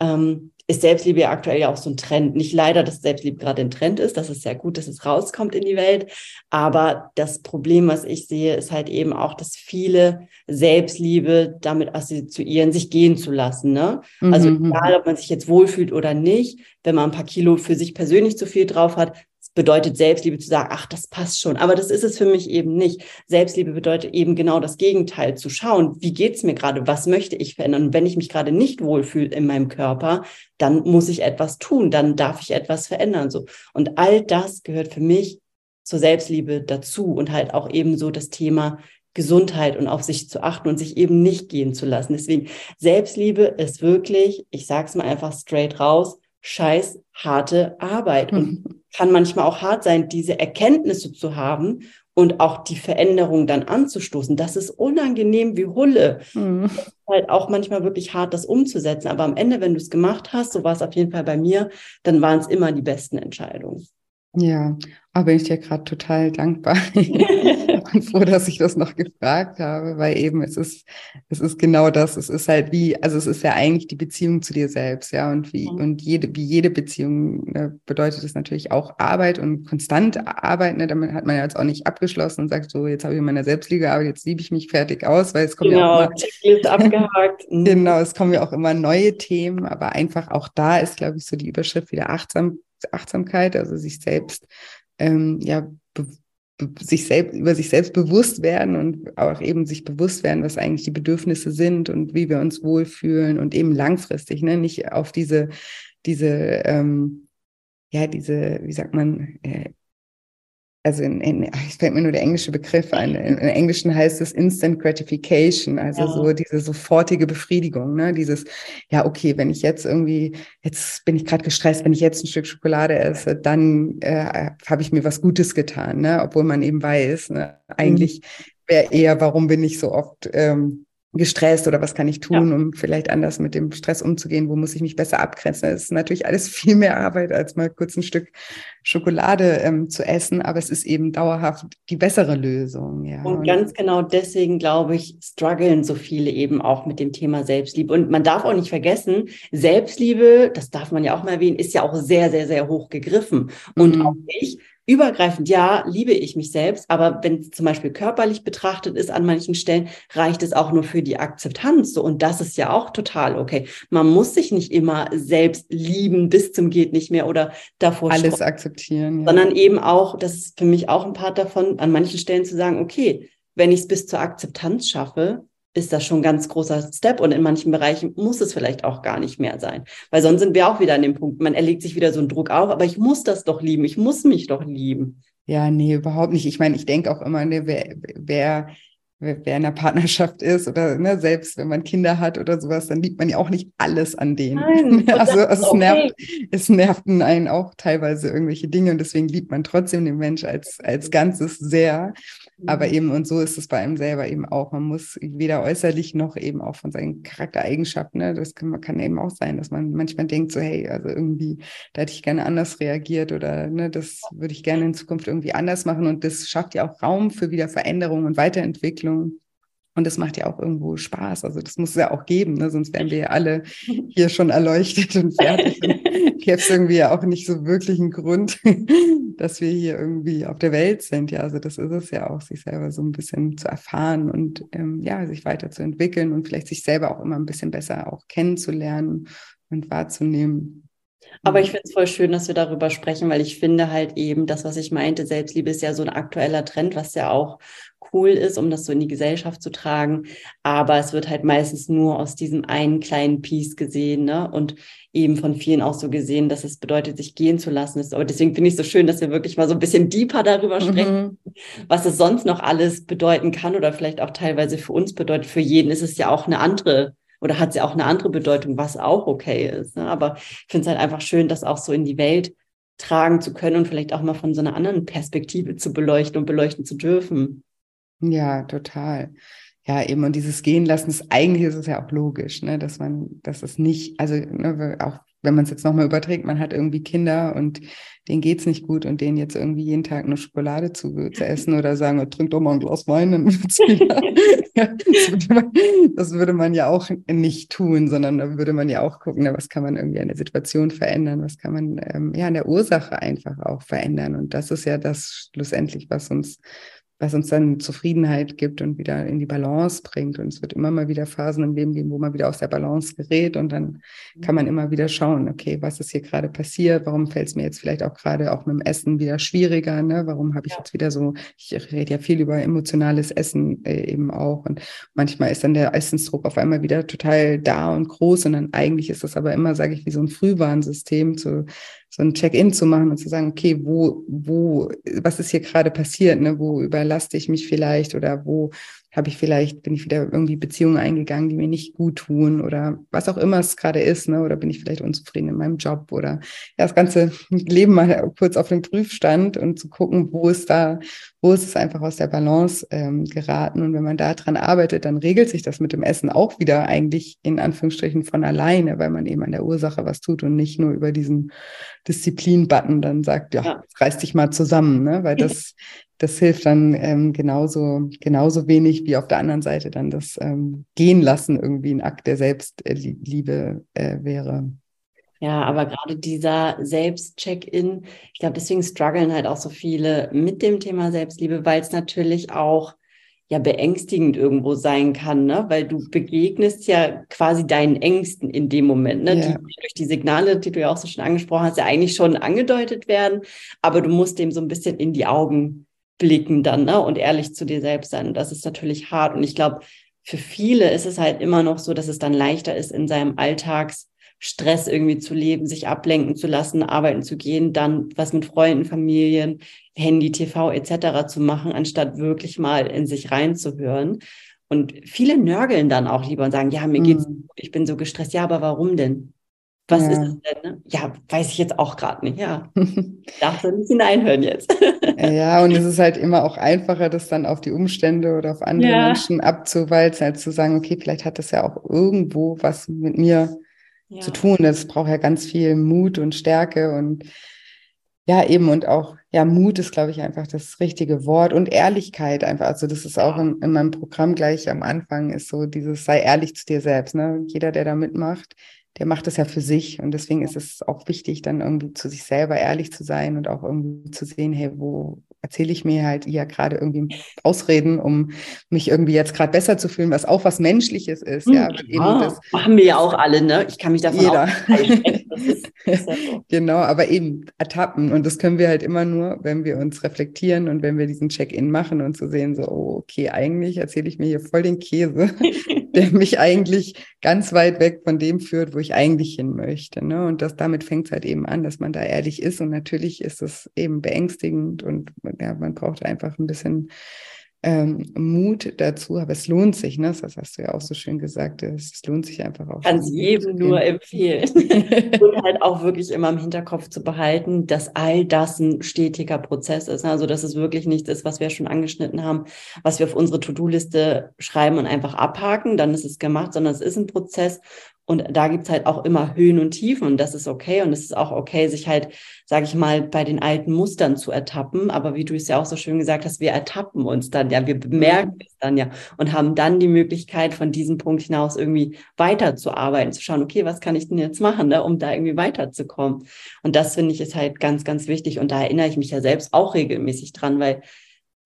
ähm, ist Selbstliebe ja aktuell ja auch so ein Trend. Nicht leider, dass Selbstliebe gerade ein Trend ist, das ist sehr gut, dass es rauskommt in die Welt. Aber das Problem, was ich sehe, ist halt eben auch, dass viele Selbstliebe damit assoziieren, sich gehen zu lassen. Ne? Also mhm. egal, ob man sich jetzt wohlfühlt oder nicht, wenn man ein paar Kilo für sich persönlich zu viel drauf hat, bedeutet Selbstliebe zu sagen, ach, das passt schon. Aber das ist es für mich eben nicht. Selbstliebe bedeutet eben genau das Gegenteil, zu schauen, wie geht's mir gerade, was möchte ich verändern. Und wenn ich mich gerade nicht wohlfühle in meinem Körper, dann muss ich etwas tun, dann darf ich etwas verändern. So. Und all das gehört für mich zur Selbstliebe dazu und halt auch eben so das Thema Gesundheit und auf sich zu achten und sich eben nicht gehen zu lassen. Deswegen Selbstliebe ist wirklich, ich sage es mal einfach straight raus, scheiß harte Arbeit und kann manchmal auch hart sein, diese Erkenntnisse zu haben und auch die Veränderung dann anzustoßen. Das ist unangenehm wie Hulle. Mhm. Ist halt auch manchmal wirklich hart, das umzusetzen. Aber am Ende, wenn du es gemacht hast, so war es auf jeden Fall bei mir, dann waren es immer die besten Entscheidungen. Ja, aber bin ich dir gerade total dankbar und froh, dass ich das noch gefragt habe, weil eben es ist, es ist genau das. Es ist halt wie, also es ist ja eigentlich die Beziehung zu dir selbst, ja. Und wie, mhm. und jede, wie jede Beziehung ne, bedeutet es natürlich auch Arbeit und konstant Arbeit. Ne? Damit hat man ja jetzt auch nicht abgeschlossen und sagt so, jetzt habe ich meine Selbstliebe gearbeitet, jetzt liebe ich mich fertig aus, weil es kommt genau, ja auch immer, abgehakt. Mhm. genau, es kommen ja auch immer neue Themen, aber einfach auch da ist, glaube ich, so die Überschrift wieder achtsam Achtsamkeit, also sich selbst ähm, ja sich selbst über sich selbst bewusst werden und auch eben sich bewusst werden, was eigentlich die Bedürfnisse sind und wie wir uns wohlfühlen und eben langfristig, ne, nicht auf diese diese ähm, ja diese wie sagt man äh, also in, in ich fällt mir nur der englische Begriff ein. In, Englischen heißt es Instant Gratification, also ja. so diese sofortige Befriedigung, ne? Dieses, ja, okay, wenn ich jetzt irgendwie, jetzt bin ich gerade gestresst, wenn ich jetzt ein Stück Schokolade esse, dann äh, habe ich mir was Gutes getan, ne? Obwohl man eben weiß, ne? eigentlich mhm. wäre eher, warum bin ich so oft ähm, gestresst oder was kann ich tun, ja. um vielleicht anders mit dem Stress umzugehen, wo muss ich mich besser abgrenzen. Das ist natürlich alles viel mehr Arbeit, als mal kurz ein Stück Schokolade ähm, zu essen, aber es ist eben dauerhaft die bessere Lösung. Ja. Und ganz genau deswegen, glaube ich, strugglen so viele eben auch mit dem Thema Selbstliebe. Und man darf auch nicht vergessen, Selbstliebe, das darf man ja auch mal erwähnen, ist ja auch sehr, sehr, sehr hoch gegriffen. Und mhm. auch ich übergreifend, ja, liebe ich mich selbst, aber wenn es zum Beispiel körperlich betrachtet ist an manchen Stellen, reicht es auch nur für die Akzeptanz. So, und das ist ja auch total okay. Man muss sich nicht immer selbst lieben bis zum geht nicht mehr oder davor alles akzeptieren, ja. sondern eben auch, das ist für mich auch ein Part davon, an manchen Stellen zu sagen, okay, wenn ich es bis zur Akzeptanz schaffe, ist das schon ein ganz großer Step und in manchen Bereichen muss es vielleicht auch gar nicht mehr sein, weil sonst sind wir auch wieder an dem Punkt, man erlegt sich wieder so einen Druck auf, aber ich muss das doch lieben, ich muss mich doch lieben. Ja, nee, überhaupt nicht. Ich meine, ich denke auch immer, ne, wer, wer wer in einer Partnerschaft ist oder ne, selbst wenn man Kinder hat oder sowas, dann liebt man ja auch nicht alles an denen. Nein, also, also es, nervt, es nervten einen auch teilweise irgendwelche Dinge und deswegen liebt man trotzdem den Mensch als, als Ganzes sehr. Aber mhm. eben, und so ist es bei einem selber eben auch. Man muss weder äußerlich noch eben auch von seinen Charaktereigenschaften, ne, das kann, kann eben auch sein, dass man manchmal denkt, so, hey, also irgendwie, da hätte ich gerne anders reagiert oder ne, das würde ich gerne in Zukunft irgendwie anders machen. Und das schafft ja auch Raum für wieder Veränderung und Weiterentwicklung. Und das macht ja auch irgendwo Spaß. Also das muss es ja auch geben, ne? sonst wären wir ja alle hier schon erleuchtet und fertig. Gäbe es irgendwie ja auch nicht so wirklich einen Grund, dass wir hier irgendwie auf der Welt sind. Ja, also das ist es ja auch, sich selber so ein bisschen zu erfahren und ähm, ja, sich weiterzuentwickeln und vielleicht sich selber auch immer ein bisschen besser auch kennenzulernen und wahrzunehmen. Aber ich finde es voll schön, dass wir darüber sprechen, weil ich finde halt eben das, was ich meinte, Selbstliebe ist ja so ein aktueller Trend, was ja auch cool ist, um das so in die Gesellschaft zu tragen. Aber es wird halt meistens nur aus diesem einen kleinen Piece gesehen, ne? Und eben von vielen auch so gesehen, dass es bedeutet, sich gehen zu lassen Aber deswegen finde ich es so schön, dass wir wirklich mal so ein bisschen deeper darüber sprechen, mhm. was es sonst noch alles bedeuten kann oder vielleicht auch teilweise für uns bedeutet. Für jeden ist es ja auch eine andere oder hat sie auch eine andere Bedeutung, was auch okay ist. Ne? Aber ich finde es halt einfach schön, das auch so in die Welt tragen zu können und vielleicht auch mal von so einer anderen Perspektive zu beleuchten und beleuchten zu dürfen. Ja, total. Ja, eben, und dieses Gehen lassen, ist, eigentlich ist es ja auch logisch, ne, dass man, dass es nicht, also ne, auch wenn man es jetzt nochmal überträgt, man hat irgendwie Kinder und denen geht's nicht gut und denen jetzt irgendwie jeden Tag eine Schokolade zu, zu essen oder sagen, trink doch mal ein Glas Wein, dann wird's wieder. das, würde man, das würde man ja auch nicht tun, sondern da würde man ja auch gucken, na, was kann man irgendwie an der Situation verändern, was kann man ähm, ja an der Ursache einfach auch verändern. Und das ist ja das schlussendlich, was uns was uns dann Zufriedenheit gibt und wieder in die Balance bringt. Und es wird immer mal wieder Phasen im Leben geben, wo man wieder aus der Balance gerät. Und dann kann man immer wieder schauen, okay, was ist hier gerade passiert? Warum fällt es mir jetzt vielleicht auch gerade auch mit dem Essen wieder schwieriger? Ne? Warum habe ich ja. jetzt wieder so, ich rede ja viel über emotionales Essen äh, eben auch. Und manchmal ist dann der Essensdruck auf einmal wieder total da und groß. Und dann eigentlich ist das aber immer, sage ich, wie so ein Frühwarnsystem zu so ein Check-in zu machen und zu sagen, okay, wo, wo, was ist hier gerade passiert, ne? Wo überlaste ich mich vielleicht oder wo, habe ich vielleicht, bin ich wieder irgendwie Beziehungen eingegangen, die mir nicht gut tun oder was auch immer es gerade ist, ne? Oder bin ich vielleicht unzufrieden in meinem Job oder ja, das ganze Leben mal kurz auf den Prüfstand und zu gucken, wo ist da, wo ist es einfach aus der Balance ähm, geraten. Und wenn man da dran arbeitet, dann regelt sich das mit dem Essen auch wieder eigentlich in Anführungsstrichen von alleine, weil man eben an der Ursache was tut und nicht nur über diesen Disziplin-Button dann sagt, ja, ja. reiß dich mal zusammen, ne? Weil das das hilft dann ähm, genauso, genauso wenig wie auf der anderen Seite dann das ähm, Gehen lassen irgendwie ein Akt der Selbstliebe äh, wäre. Ja, aber gerade dieser Selbstcheck-in, ich glaube, deswegen strugglen halt auch so viele mit dem Thema Selbstliebe, weil es natürlich auch ja beängstigend irgendwo sein kann, ne? weil du begegnest ja quasi deinen Ängsten in dem Moment, ne? Ja. die durch die Signale, die du ja auch so schon angesprochen hast, ja eigentlich schon angedeutet werden, aber du musst dem so ein bisschen in die Augen blicken dann ne? und ehrlich zu dir selbst sein. Und das ist natürlich hart. Und ich glaube, für viele ist es halt immer noch so, dass es dann leichter ist, in seinem Alltagsstress irgendwie zu leben, sich ablenken zu lassen, arbeiten zu gehen, dann was mit Freunden, Familien, Handy, TV etc. zu machen, anstatt wirklich mal in sich reinzuhören. Und viele nörgeln dann auch lieber und sagen, ja, mir geht's mhm. ich bin so gestresst. Ja, aber warum denn? Was ja. ist es denn? Ne? Ja, weiß ich jetzt auch gerade nicht. Ja, darfst du nicht hineinhören jetzt. ja, und es ist halt immer auch einfacher, das dann auf die Umstände oder auf andere ja. Menschen abzuwalzen, als zu sagen, okay, vielleicht hat das ja auch irgendwo was mit mir ja. zu tun. Das braucht ja ganz viel Mut und Stärke und ja, eben und auch, ja, Mut ist, glaube ich, einfach das richtige Wort und Ehrlichkeit einfach. Also, das ist auch in, in meinem Programm gleich am Anfang, ist so dieses, sei ehrlich zu dir selbst. Ne? Jeder, der da mitmacht, der macht das ja für sich. Und deswegen ist es auch wichtig, dann irgendwie zu sich selber ehrlich zu sein und auch irgendwie zu sehen, hey, wo erzähle ich mir halt ja gerade irgendwie Ausreden, um mich irgendwie jetzt gerade besser zu fühlen, was auch was Menschliches ist. ja, ja eben das, machen wir ja auch alle, ne? Ich kann mich davon jeder. auch genau, aber eben ertappen. Und das können wir halt immer nur, wenn wir uns reflektieren und wenn wir diesen Check-in machen und zu so sehen, so, oh, okay, eigentlich erzähle ich mir hier voll den Käse. der mich eigentlich ganz weit weg von dem führt, wo ich eigentlich hin möchte. Ne? Und das damit fängt es halt eben an, dass man da ehrlich ist. Und natürlich ist es eben beängstigend und ja, man braucht einfach ein bisschen ähm, Mut dazu, aber es lohnt sich, ne? Das hast du ja auch so schön gesagt. Es, lohnt sich einfach auch. Kann es jedem nur empfehlen. und halt auch wirklich immer im Hinterkopf zu behalten, dass all das ein stetiger Prozess ist. Also, dass es wirklich nichts ist, was wir schon angeschnitten haben, was wir auf unsere To-Do-Liste schreiben und einfach abhaken, dann ist es gemacht, sondern es ist ein Prozess und da gibt's halt auch immer Höhen und Tiefen und das ist okay. Und es ist auch okay, sich halt, sage ich mal, bei den alten Mustern zu ertappen. Aber wie du es ja auch so schön gesagt hast, wir ertappen uns dann ja, wir bemerken es dann ja und haben dann die Möglichkeit, von diesem Punkt hinaus irgendwie weiterzuarbeiten, zu schauen, okay, was kann ich denn jetzt machen, ne, um da irgendwie weiterzukommen. Und das finde ich ist halt ganz, ganz wichtig. Und da erinnere ich mich ja selbst auch regelmäßig dran, weil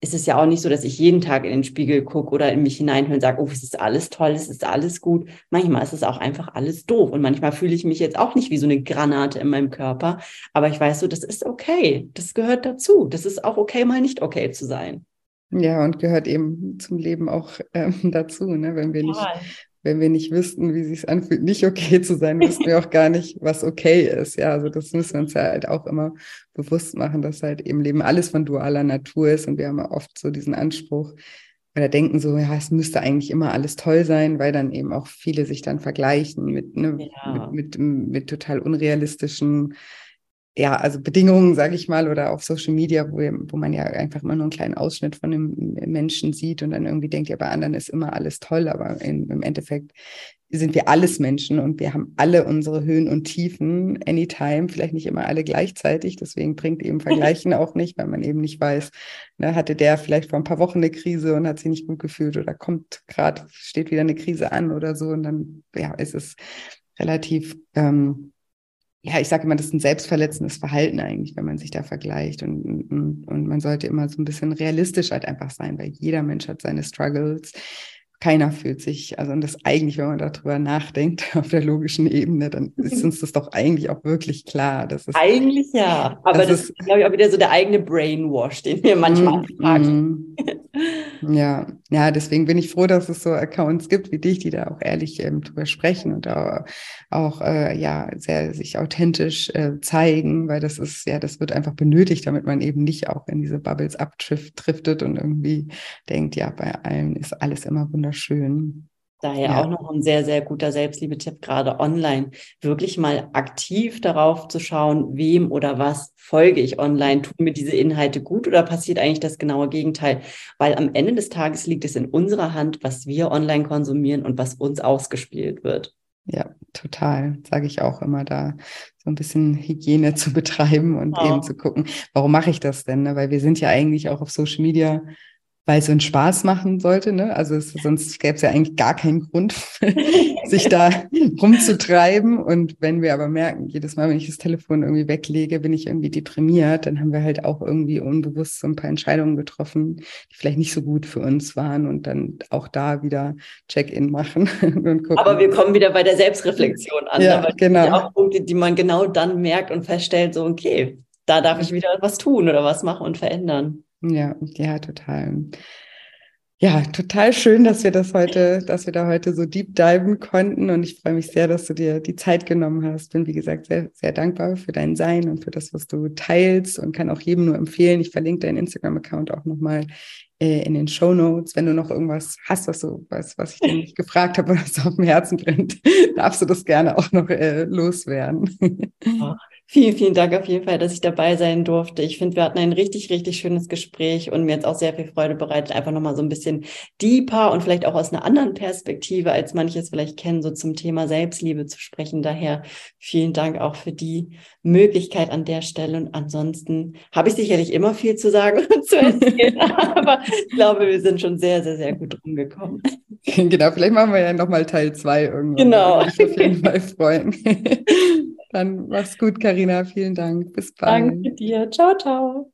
ist es ja auch nicht so, dass ich jeden Tag in den Spiegel gucke oder in mich hineinhöre und sage, oh, es ist alles toll, es ist alles gut. Manchmal ist es auch einfach alles doof. Und manchmal fühle ich mich jetzt auch nicht wie so eine Granate in meinem Körper. Aber ich weiß so, das ist okay. Das gehört dazu. Das ist auch okay, mal nicht okay zu sein. Ja, und gehört eben zum Leben auch ähm, dazu, ne? wenn wir ja. nicht wenn wir nicht wüssten, wie sich anfühlt, nicht okay zu sein, wüssten wir auch gar nicht, was okay ist. Ja, also das müssen wir uns ja halt auch immer bewusst machen, dass halt eben Leben alles von dualer Natur ist und wir haben ja oft so diesen Anspruch oder denken so, ja, es müsste eigentlich immer alles toll sein, weil dann eben auch viele sich dann vergleichen mit, ne, ja. mit, mit, mit total unrealistischen ja, also Bedingungen, sage ich mal, oder auf Social Media, wo, wo man ja einfach immer nur einen kleinen Ausschnitt von einem Menschen sieht und dann irgendwie denkt, ja, bei anderen ist immer alles toll, aber in, im Endeffekt sind wir alles Menschen und wir haben alle unsere Höhen und Tiefen anytime, vielleicht nicht immer alle gleichzeitig. Deswegen bringt eben Vergleichen auch nicht, weil man eben nicht weiß, ne, hatte der vielleicht vor ein paar Wochen eine Krise und hat sich nicht gut gefühlt oder kommt gerade, steht wieder eine Krise an oder so und dann ja, ist es relativ ähm, ja, ich sage immer, das ist ein selbstverletzendes Verhalten eigentlich, wenn man sich da vergleicht. Und, und, und man sollte immer so ein bisschen realistisch halt einfach sein, weil jeder Mensch hat seine Struggles. Keiner fühlt sich, also und das eigentlich, wenn man darüber nachdenkt, auf der logischen Ebene, dann ist uns das doch eigentlich auch wirklich klar. Das ist, eigentlich ja, aber das, das ist, glaube ich, auch wieder so der eigene Brainwash, den wir manchmal mm, mm, Ja, ja, deswegen bin ich froh, dass es so Accounts gibt wie dich, die da auch ehrlich ähm, drüber sprechen und auch, auch äh, ja sehr sich authentisch äh, zeigen, weil das ist ja, das wird einfach benötigt, damit man eben nicht auch in diese Bubbles abdriftet und irgendwie denkt, ja, bei allen ist alles immer wunderschön. Daher ja. auch noch ein sehr, sehr guter Selbstliebe-Tipp, gerade online, wirklich mal aktiv darauf zu schauen, wem oder was folge ich online, tun mir diese Inhalte gut oder passiert eigentlich das genaue Gegenteil? Weil am Ende des Tages liegt es in unserer Hand, was wir online konsumieren und was uns ausgespielt wird. Ja, total, sage ich auch immer da, so ein bisschen Hygiene zu betreiben und oh. eben zu gucken, warum mache ich das denn? Ne? Weil wir sind ja eigentlich auch auf Social Media weil es uns Spaß machen sollte. Ne? Also es, sonst gäbe es ja eigentlich gar keinen Grund, sich da rumzutreiben. Und wenn wir aber merken, jedes Mal, wenn ich das Telefon irgendwie weglege, bin ich irgendwie deprimiert, dann haben wir halt auch irgendwie unbewusst so ein paar Entscheidungen getroffen, die vielleicht nicht so gut für uns waren und dann auch da wieder Check-in machen und gucken. Aber wir kommen wieder bei der Selbstreflexion an. Ja, ne? genau. auch Punkte, die man genau dann merkt und feststellt, so okay, da darf ich wieder was tun oder was machen und verändern. Ja, ja, total. Ja, total schön, dass wir das heute, dass wir da heute so deep diven konnten. Und ich freue mich sehr, dass du dir die Zeit genommen hast. Bin, wie gesagt, sehr, sehr dankbar für dein Sein und für das, was du teilst und kann auch jedem nur empfehlen. Ich verlinke deinen Instagram-Account auch nochmal äh, in den Show Notes. Wenn du noch irgendwas hast, was du, was, was ich dir nicht gefragt habe, was auf dem Herzen brennt, darfst du das gerne auch noch äh, loswerden. Vielen, vielen Dank auf jeden Fall, dass ich dabei sein durfte. Ich finde, wir hatten ein richtig, richtig schönes Gespräch und mir jetzt auch sehr viel Freude bereitet, einfach nochmal so ein bisschen deeper und vielleicht auch aus einer anderen Perspektive, als manches vielleicht kennen, so zum Thema Selbstliebe zu sprechen. Daher vielen Dank auch für die Möglichkeit an der Stelle. Und ansonsten habe ich sicherlich immer viel zu sagen und zu erzählen, aber ich glaube, wir sind schon sehr, sehr, sehr gut rumgekommen. Genau, vielleicht machen wir ja nochmal Teil zwei irgendwann. Genau. Würde mich auf jeden Fall freuen. Dann mach's gut, Karina. Vielen Dank. Bis bald. Danke dir. Ciao, ciao.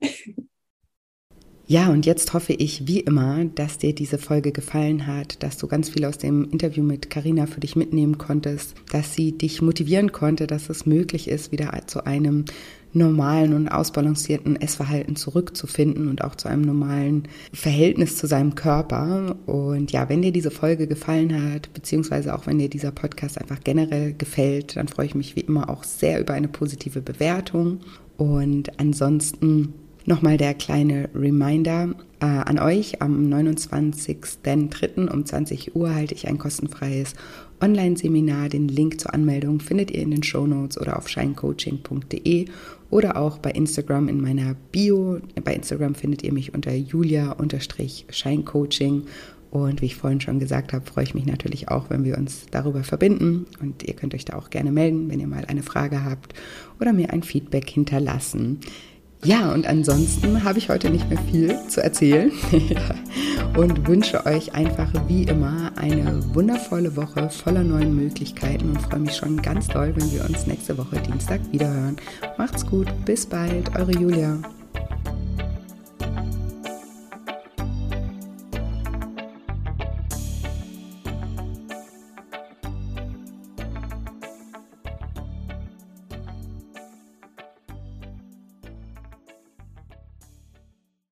Ja, und jetzt hoffe ich wie immer, dass dir diese Folge gefallen hat, dass du ganz viel aus dem Interview mit Karina für dich mitnehmen konntest, dass sie dich motivieren konnte, dass es möglich ist, wieder zu einem normalen und ausbalancierten Essverhalten zurückzufinden und auch zu einem normalen Verhältnis zu seinem Körper. Und ja, wenn dir diese Folge gefallen hat, beziehungsweise auch wenn dir dieser Podcast einfach generell gefällt, dann freue ich mich wie immer auch sehr über eine positive Bewertung. Und ansonsten Nochmal der kleine Reminder äh, an euch. Am 29.03. um 20 Uhr halte ich ein kostenfreies Online-Seminar. Den Link zur Anmeldung findet ihr in den Show Notes oder auf shinecoaching.de oder auch bei Instagram in meiner Bio. Bei Instagram findet ihr mich unter julia-shinecoaching. Und wie ich vorhin schon gesagt habe, freue ich mich natürlich auch, wenn wir uns darüber verbinden. Und ihr könnt euch da auch gerne melden, wenn ihr mal eine Frage habt oder mir ein Feedback hinterlassen. Ja, und ansonsten habe ich heute nicht mehr viel zu erzählen und wünsche euch einfach wie immer eine wundervolle Woche voller neuen Möglichkeiten und freue mich schon ganz doll, wenn wir uns nächste Woche Dienstag wiederhören. Macht's gut, bis bald, eure Julia.